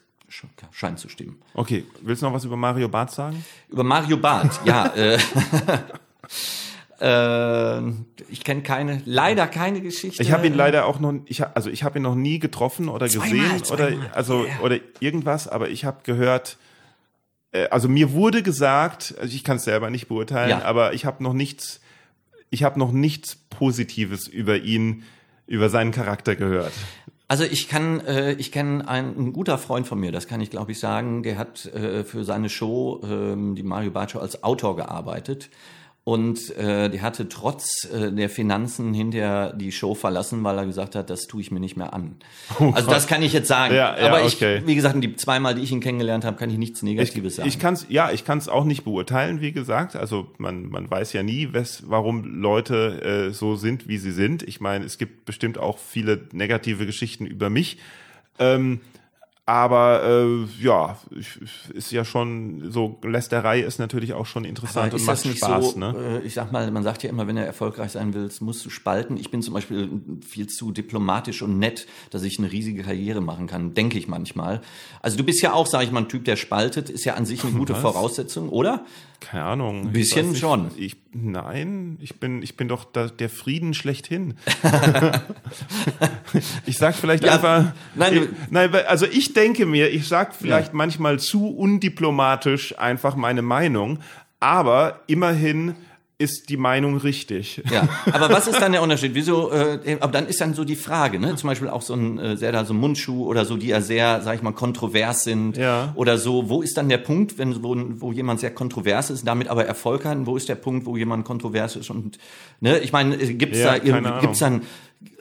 scheint zu stimmen.
Okay, willst du noch was über Mario Barth sagen?
Über Mario Barth, ja. Äh, äh, ich kenne keine, leider keine Geschichte.
Ich habe ihn leider auch noch, ich also ich habe ihn noch nie getroffen oder zweimal, gesehen zweimal. oder also yeah. oder irgendwas, aber ich habe gehört, äh, also mir wurde gesagt, also ich kann es selber nicht beurteilen, ja. aber ich habe noch nichts, ich habe noch nichts Positives über ihn, über seinen Charakter gehört.
Also ich kann, äh, ich kenne einen, ein guter Freund von mir, das kann ich glaube ich sagen, der hat äh, für seine Show, äh, die Mario Baccio, als Autor gearbeitet und äh, der hatte trotz äh, der Finanzen hinterher die Show verlassen, weil er gesagt hat, das tue ich mir nicht mehr an. Oh also das kann ich jetzt sagen. Ja, ja, Aber ich, okay. wie gesagt, die zweimal, die ich ihn kennengelernt habe, kann ich nichts Negatives
ich,
sagen.
Ich kann's, ja, ich kann es auch nicht beurteilen, wie gesagt. Also man, man weiß ja nie, wes, warum Leute äh, so sind, wie sie sind. Ich meine, es gibt bestimmt auch viele negative Geschichten über mich. Ähm, aber äh, ja, ist ja schon so Lästerei ist natürlich auch schon interessant und macht Spaß. So, ne?
Äh, ich sag mal, man sagt ja immer, wenn du erfolgreich sein willst, musst du spalten. Ich bin zum Beispiel viel zu diplomatisch und nett, dass ich eine riesige Karriere machen kann, denke ich manchmal. Also du bist ja auch, sage ich mal, ein Typ, der spaltet, ist ja an sich eine gute Was? Voraussetzung, oder?
Keine Ahnung.
Ein bisschen
ich,
schon.
Ich, nein, ich bin, ich bin doch da, der Frieden schlechthin. ich sag vielleicht ja, einfach. Nein, ich, nein, also ich denke mir, ich sag vielleicht ja. manchmal zu undiplomatisch einfach meine Meinung, aber immerhin ist die Meinung richtig.
Ja, aber was ist dann der Unterschied? Wieso? Äh, aber dann ist dann so die Frage, ne? Zum Beispiel auch so ein äh, sehr da so Mundschuh oder so, die ja sehr, sag ich mal, kontrovers sind ja. oder so. Wo ist dann der Punkt, wenn wo, wo jemand sehr kontrovers ist, damit aber Erfolg hat? Wo ist der Punkt, wo jemand kontrovers ist und ne? Ich meine, äh, gibt's ja, da irgendwie, gibt's dann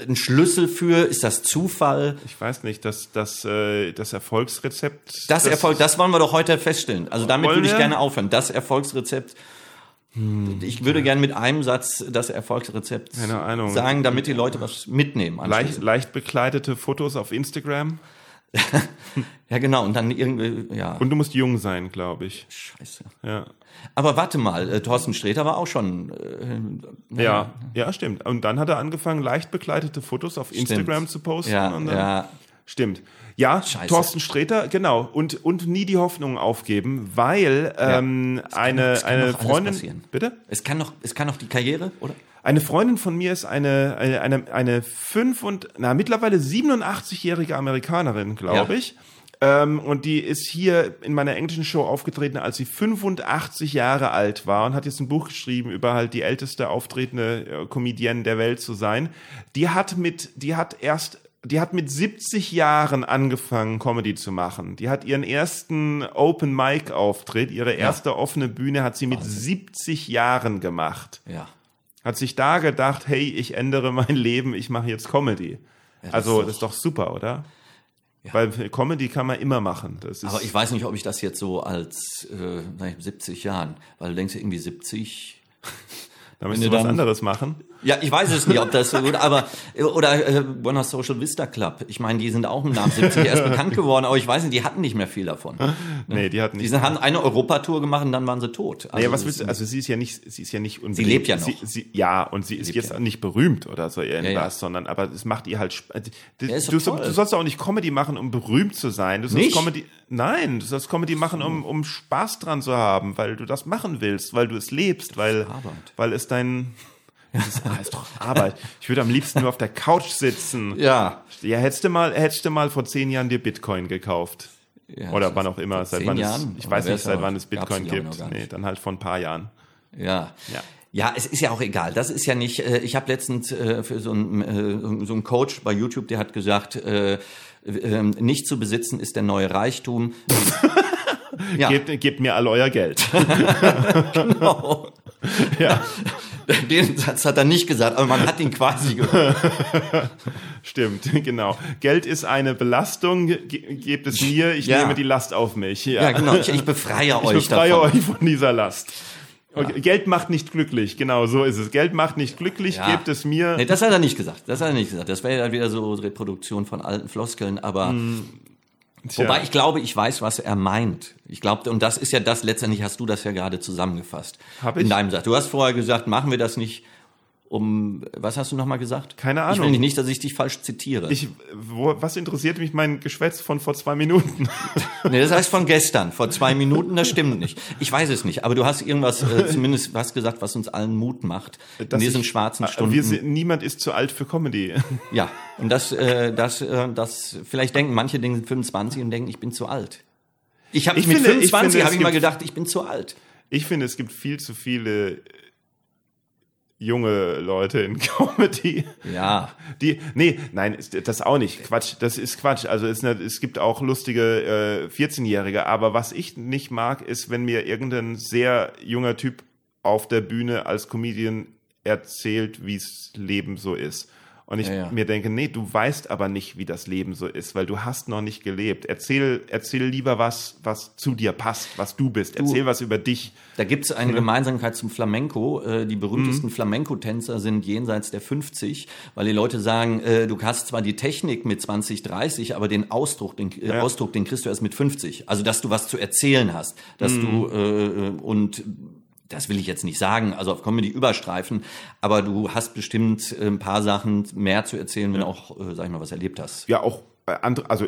einen Schlüssel für? Ist das Zufall?
Ich weiß nicht, das, das, äh, das Erfolgsrezept.
Das, das Erfolg, das wollen wir doch heute feststellen. Also damit würde ich gerne aufhören. Das Erfolgsrezept hm, ich würde gerne mit einem Satz das Erfolgsrezept sagen, damit die Leute was mitnehmen.
Leicht, leicht bekleidete Fotos auf Instagram?
ja, genau. Und dann irgendwie, ja.
Und du musst jung sein, glaube ich.
Scheiße.
Ja.
Aber warte mal, äh, Thorsten Sträter war auch schon.
Äh, ja, ja, stimmt. Und dann hat er angefangen, leicht bekleidete Fotos auf stimmt. Instagram zu posten.
Ja,
dann,
ja.
Stimmt. Ja, Scheiße. Thorsten Sträter, genau. Und, und nie die Hoffnung aufgeben, weil ähm, ja. eine, noch, eine Freundin.
Bitte? Es kann noch, es kann noch die Karriere, oder?
Eine Freundin von mir ist eine, eine, eine, eine fünf und, na, mittlerweile 87-jährige Amerikanerin, glaube ja. ich. Ähm, und die ist hier in meiner englischen Show aufgetreten, als sie 85 Jahre alt war und hat jetzt ein Buch geschrieben über halt die älteste auftretende äh, Comedienne der Welt zu sein. Die hat mit, die hat erst die hat mit 70 Jahren angefangen, Comedy zu machen. Die hat ihren ersten Open Mic Auftritt, ihre erste ja. offene Bühne hat sie mit Wahnsinn. 70 Jahren gemacht.
Ja
hat sich da gedacht, hey, ich ändere mein Leben, ich mache jetzt Comedy. Ja, das also ist das ist doch super, oder? Ja. Weil Comedy kann man immer machen.
Aber ich weiß nicht, ob ich das jetzt so als äh, 70 Jahren, weil du denkst irgendwie 70.
Da müsstest du was anderes machen.
Ja, ich weiß es nicht, ob das so gut, aber oder äh, Buenos Social Vista Club. Ich meine, die sind auch nach 70 erst bekannt geworden, aber ich weiß nicht, die hatten nicht mehr viel davon.
Nee, die hatten
nicht. Die haben eine Europatour gemacht und dann waren sie tot.
Also, naja, was willst du, also sie ist ja nicht, sie ist ja nicht
unbedingt. Sie lebt ja noch.
Sie, sie, ja, und sie, sie ist jetzt ja. nicht berühmt oder so irgendwas, ja, ja. sondern aber es macht ihr halt also, du, ja, du, du, sollst auch nicht Comedy machen, um berühmt zu sein. Du sollst
nicht?
Comedy Nein, du sollst Comedy machen, um, um Spaß dran zu haben, weil du das machen willst, weil du es lebst, weil, weil es dein das ist, ah, ist doch Arbeit. Ich würde am liebsten nur auf der Couch sitzen.
Ja.
Ja, hättest du mal, hättest du mal vor zehn Jahren dir Bitcoin gekauft. Ja, Oder wann auch immer, seit wann es, ich weiß nicht, seit wann es Bitcoin gibt. Nee, dann halt vor ein paar Jahren.
Ja. Ja. Ja, es ist ja auch egal. Das ist ja nicht. Äh, ich habe letztens äh, für so einen äh, so einen Coach bei YouTube, der hat gesagt, äh, äh, nicht zu besitzen ist der neue Reichtum.
ja. gebt, gebt mir all euer Geld.
genau. Ja. Den Satz hat er nicht gesagt, aber man hat ihn quasi gehört.
Stimmt, genau. Geld ist eine Belastung, gebt es mir, ich ja. nehme die Last auf mich.
Ja, ja genau, ich, ich befreie ich euch
Ich befreie davon. euch von dieser Last. Okay. Geld macht nicht glücklich, genau so ist es. Geld macht nicht glücklich, ja. gebt es mir.
Nee, das hat er nicht gesagt. Das hat er nicht gesagt. Das wäre ja dann wieder so Reproduktion von alten Floskeln, aber mm. Tja. Wobei ich glaube, ich weiß, was er meint. Ich glaube, und das ist ja das, letztendlich hast du das ja gerade zusammengefasst.
Hab ich?
In deinem Satz. Du hast vorher gesagt, machen wir das nicht um, was hast du nochmal gesagt?
Keine Ahnung.
Ich will nicht, dass ich dich falsch zitiere.
Ich, wo, was interessiert mich mein Geschwätz von vor zwei Minuten?
nee, das heißt von gestern, vor zwei Minuten, das stimmt nicht. Ich weiß es nicht, aber du hast irgendwas, äh, zumindest was gesagt, was uns allen Mut macht. Dass in diesen ich, schwarzen äh, Stunden.
Wir sind, niemand ist zu alt für Comedy.
ja, und das, äh, das, äh, das, vielleicht denken manche Dinge 25 und denken, ich bin zu alt. Ich habe mit finde, 25 habe ich mal gedacht, ich bin zu alt.
Ich finde, es gibt viel zu viele junge Leute in Comedy.
Ja.
Die, nee, nein, das auch nicht. Quatsch, das ist Quatsch. Also es, es gibt auch lustige äh, 14-Jährige, aber was ich nicht mag, ist, wenn mir irgendein sehr junger Typ auf der Bühne als Comedian erzählt, wie's Leben so ist. Und ich ja, ja. mir denke, nee, du weißt aber nicht, wie das Leben so ist, weil du hast noch nicht gelebt. Erzähl, erzähl lieber was, was zu dir passt, was du bist. Erzähl du, was über dich.
Da gibt es eine ne? Gemeinsamkeit zum Flamenco. Äh, die berühmtesten mhm. Flamenco-Tänzer sind jenseits der 50, weil die Leute sagen, äh, du hast zwar die Technik mit 20, 30, aber den Ausdruck, den äh, ja. Ausdruck, den kriegst du erst mit 50. Also, dass du was zu erzählen hast, dass mhm. du äh, und das will ich jetzt nicht sagen, also auf Comedy überstreifen, aber du hast bestimmt äh, ein paar Sachen mehr zu erzählen, wenn du auch, äh, sag ich mal, was erlebt hast.
Ja, auch äh, andere, also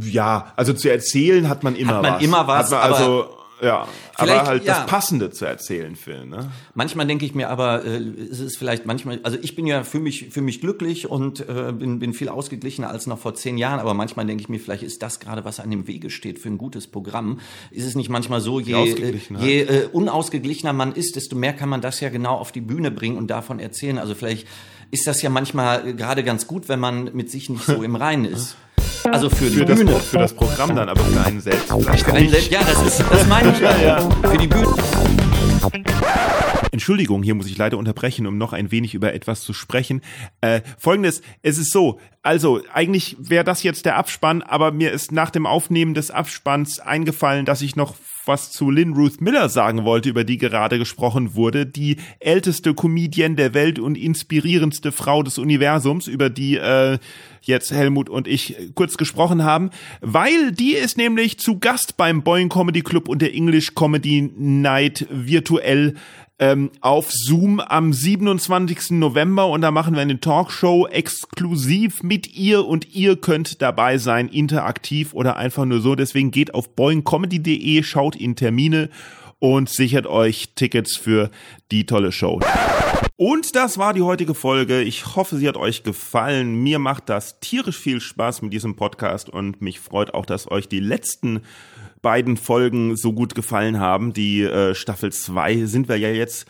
ja, also zu erzählen hat man immer
hat man
was.
immer was,
man also ja, aber halt ja. das Passende zu erzählen, Phil. Ne?
Manchmal denke ich mir aber, äh, es ist vielleicht manchmal, also ich bin ja für mich, für mich glücklich und äh, bin, bin viel ausgeglichener als noch vor zehn Jahren, aber manchmal denke ich mir, vielleicht ist das gerade, was an dem Wege steht für ein gutes Programm. Ist es nicht manchmal so, je, äh, je äh, unausgeglichener man ist, desto mehr kann man das ja genau auf die Bühne bringen und davon erzählen. Also vielleicht ist das ja manchmal gerade ganz gut, wenn man mit sich nicht so im Reinen ist. Also für,
für
die
das,
Bühne.
Für das Programm dann, aber für einen selbst für einen
selbst, Ja, das, ist, das meine ich. ja, ja. Für die Bühne.
Entschuldigung, hier muss ich leider unterbrechen, um noch ein wenig über etwas zu sprechen. Äh, Folgendes, es ist so, also eigentlich wäre das jetzt der Abspann, aber mir ist nach dem Aufnehmen des Abspanns eingefallen, dass ich noch was zu Lynn Ruth Miller sagen wollte, über die gerade gesprochen wurde. Die älteste Comedian der Welt und inspirierendste Frau des Universums, über die äh, jetzt Helmut und ich kurz gesprochen haben, weil die ist nämlich zu Gast beim Boeing Comedy Club und der English Comedy Night virtuell ähm, auf Zoom am 27. November und da machen wir eine Talkshow exklusiv mit ihr und ihr könnt dabei sein, interaktiv oder einfach nur so. Deswegen geht auf boingcomedy.de, schaut in Termine und sichert euch Tickets für die tolle Show. Und das war die heutige Folge. Ich hoffe, sie hat euch gefallen. Mir macht das tierisch viel Spaß mit diesem Podcast und mich freut auch, dass euch die letzten beiden Folgen so gut gefallen haben. Die äh, Staffel 2 sind wir ja jetzt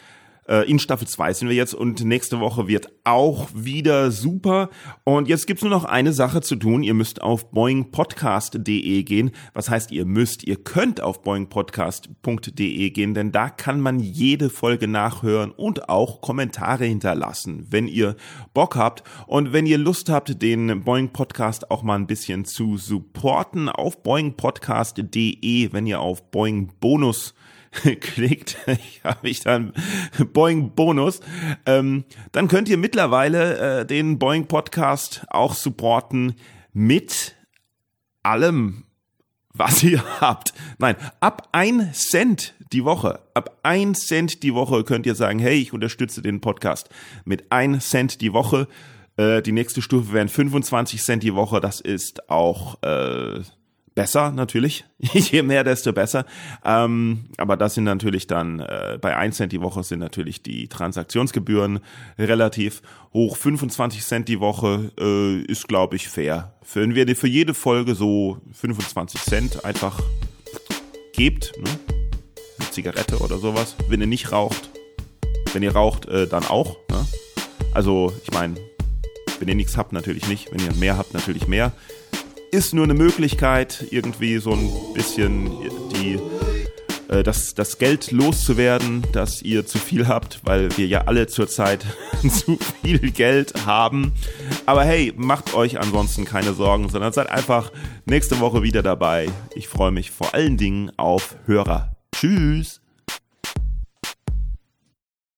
äh, in Staffel 2 sind wir jetzt und nächste Woche wird auch wieder super. Und jetzt gibt's nur noch eine Sache zu tun. Ihr müsst auf boingpodcast.de gehen. Was heißt ihr müsst? Ihr könnt auf boingpodcast.de gehen, denn da kann man jede Folge nachhören und auch Kommentare hinterlassen, wenn ihr Bock habt. Und wenn ihr Lust habt, den Boing Podcast auch mal ein bisschen zu supporten, auf boingpodcast.de, wenn ihr auf Boing Bonus klickt, habe ich dann Boeing Bonus, ähm, dann könnt ihr mittlerweile äh, den Boeing Podcast auch supporten mit allem, was ihr habt. Nein, ab ein Cent die Woche, ab ein Cent die Woche könnt ihr sagen, hey, ich unterstütze den Podcast mit ein Cent die Woche. Äh, die nächste Stufe wären 25 Cent die Woche. Das ist auch äh, besser natürlich. Je mehr, desto besser. Ähm, aber das sind natürlich dann, äh, bei 1 Cent die Woche sind natürlich die Transaktionsgebühren relativ hoch. 25 Cent die Woche äh, ist, glaube ich, fair. Wenn wir für jede Folge so 25 Cent einfach gebt, ne? eine Zigarette oder sowas, wenn ihr nicht raucht. Wenn ihr raucht, äh, dann auch. Ne? Also, ich meine, wenn ihr nichts habt, natürlich nicht. Wenn ihr mehr habt, natürlich mehr ist nur eine Möglichkeit, irgendwie so ein bisschen die äh, das, das Geld loszuwerden, das ihr zu viel habt, weil wir ja alle zurzeit zu viel Geld haben. Aber hey, macht euch ansonsten keine Sorgen, sondern seid einfach nächste Woche wieder dabei. Ich freue mich vor allen Dingen auf Hörer. Tschüss!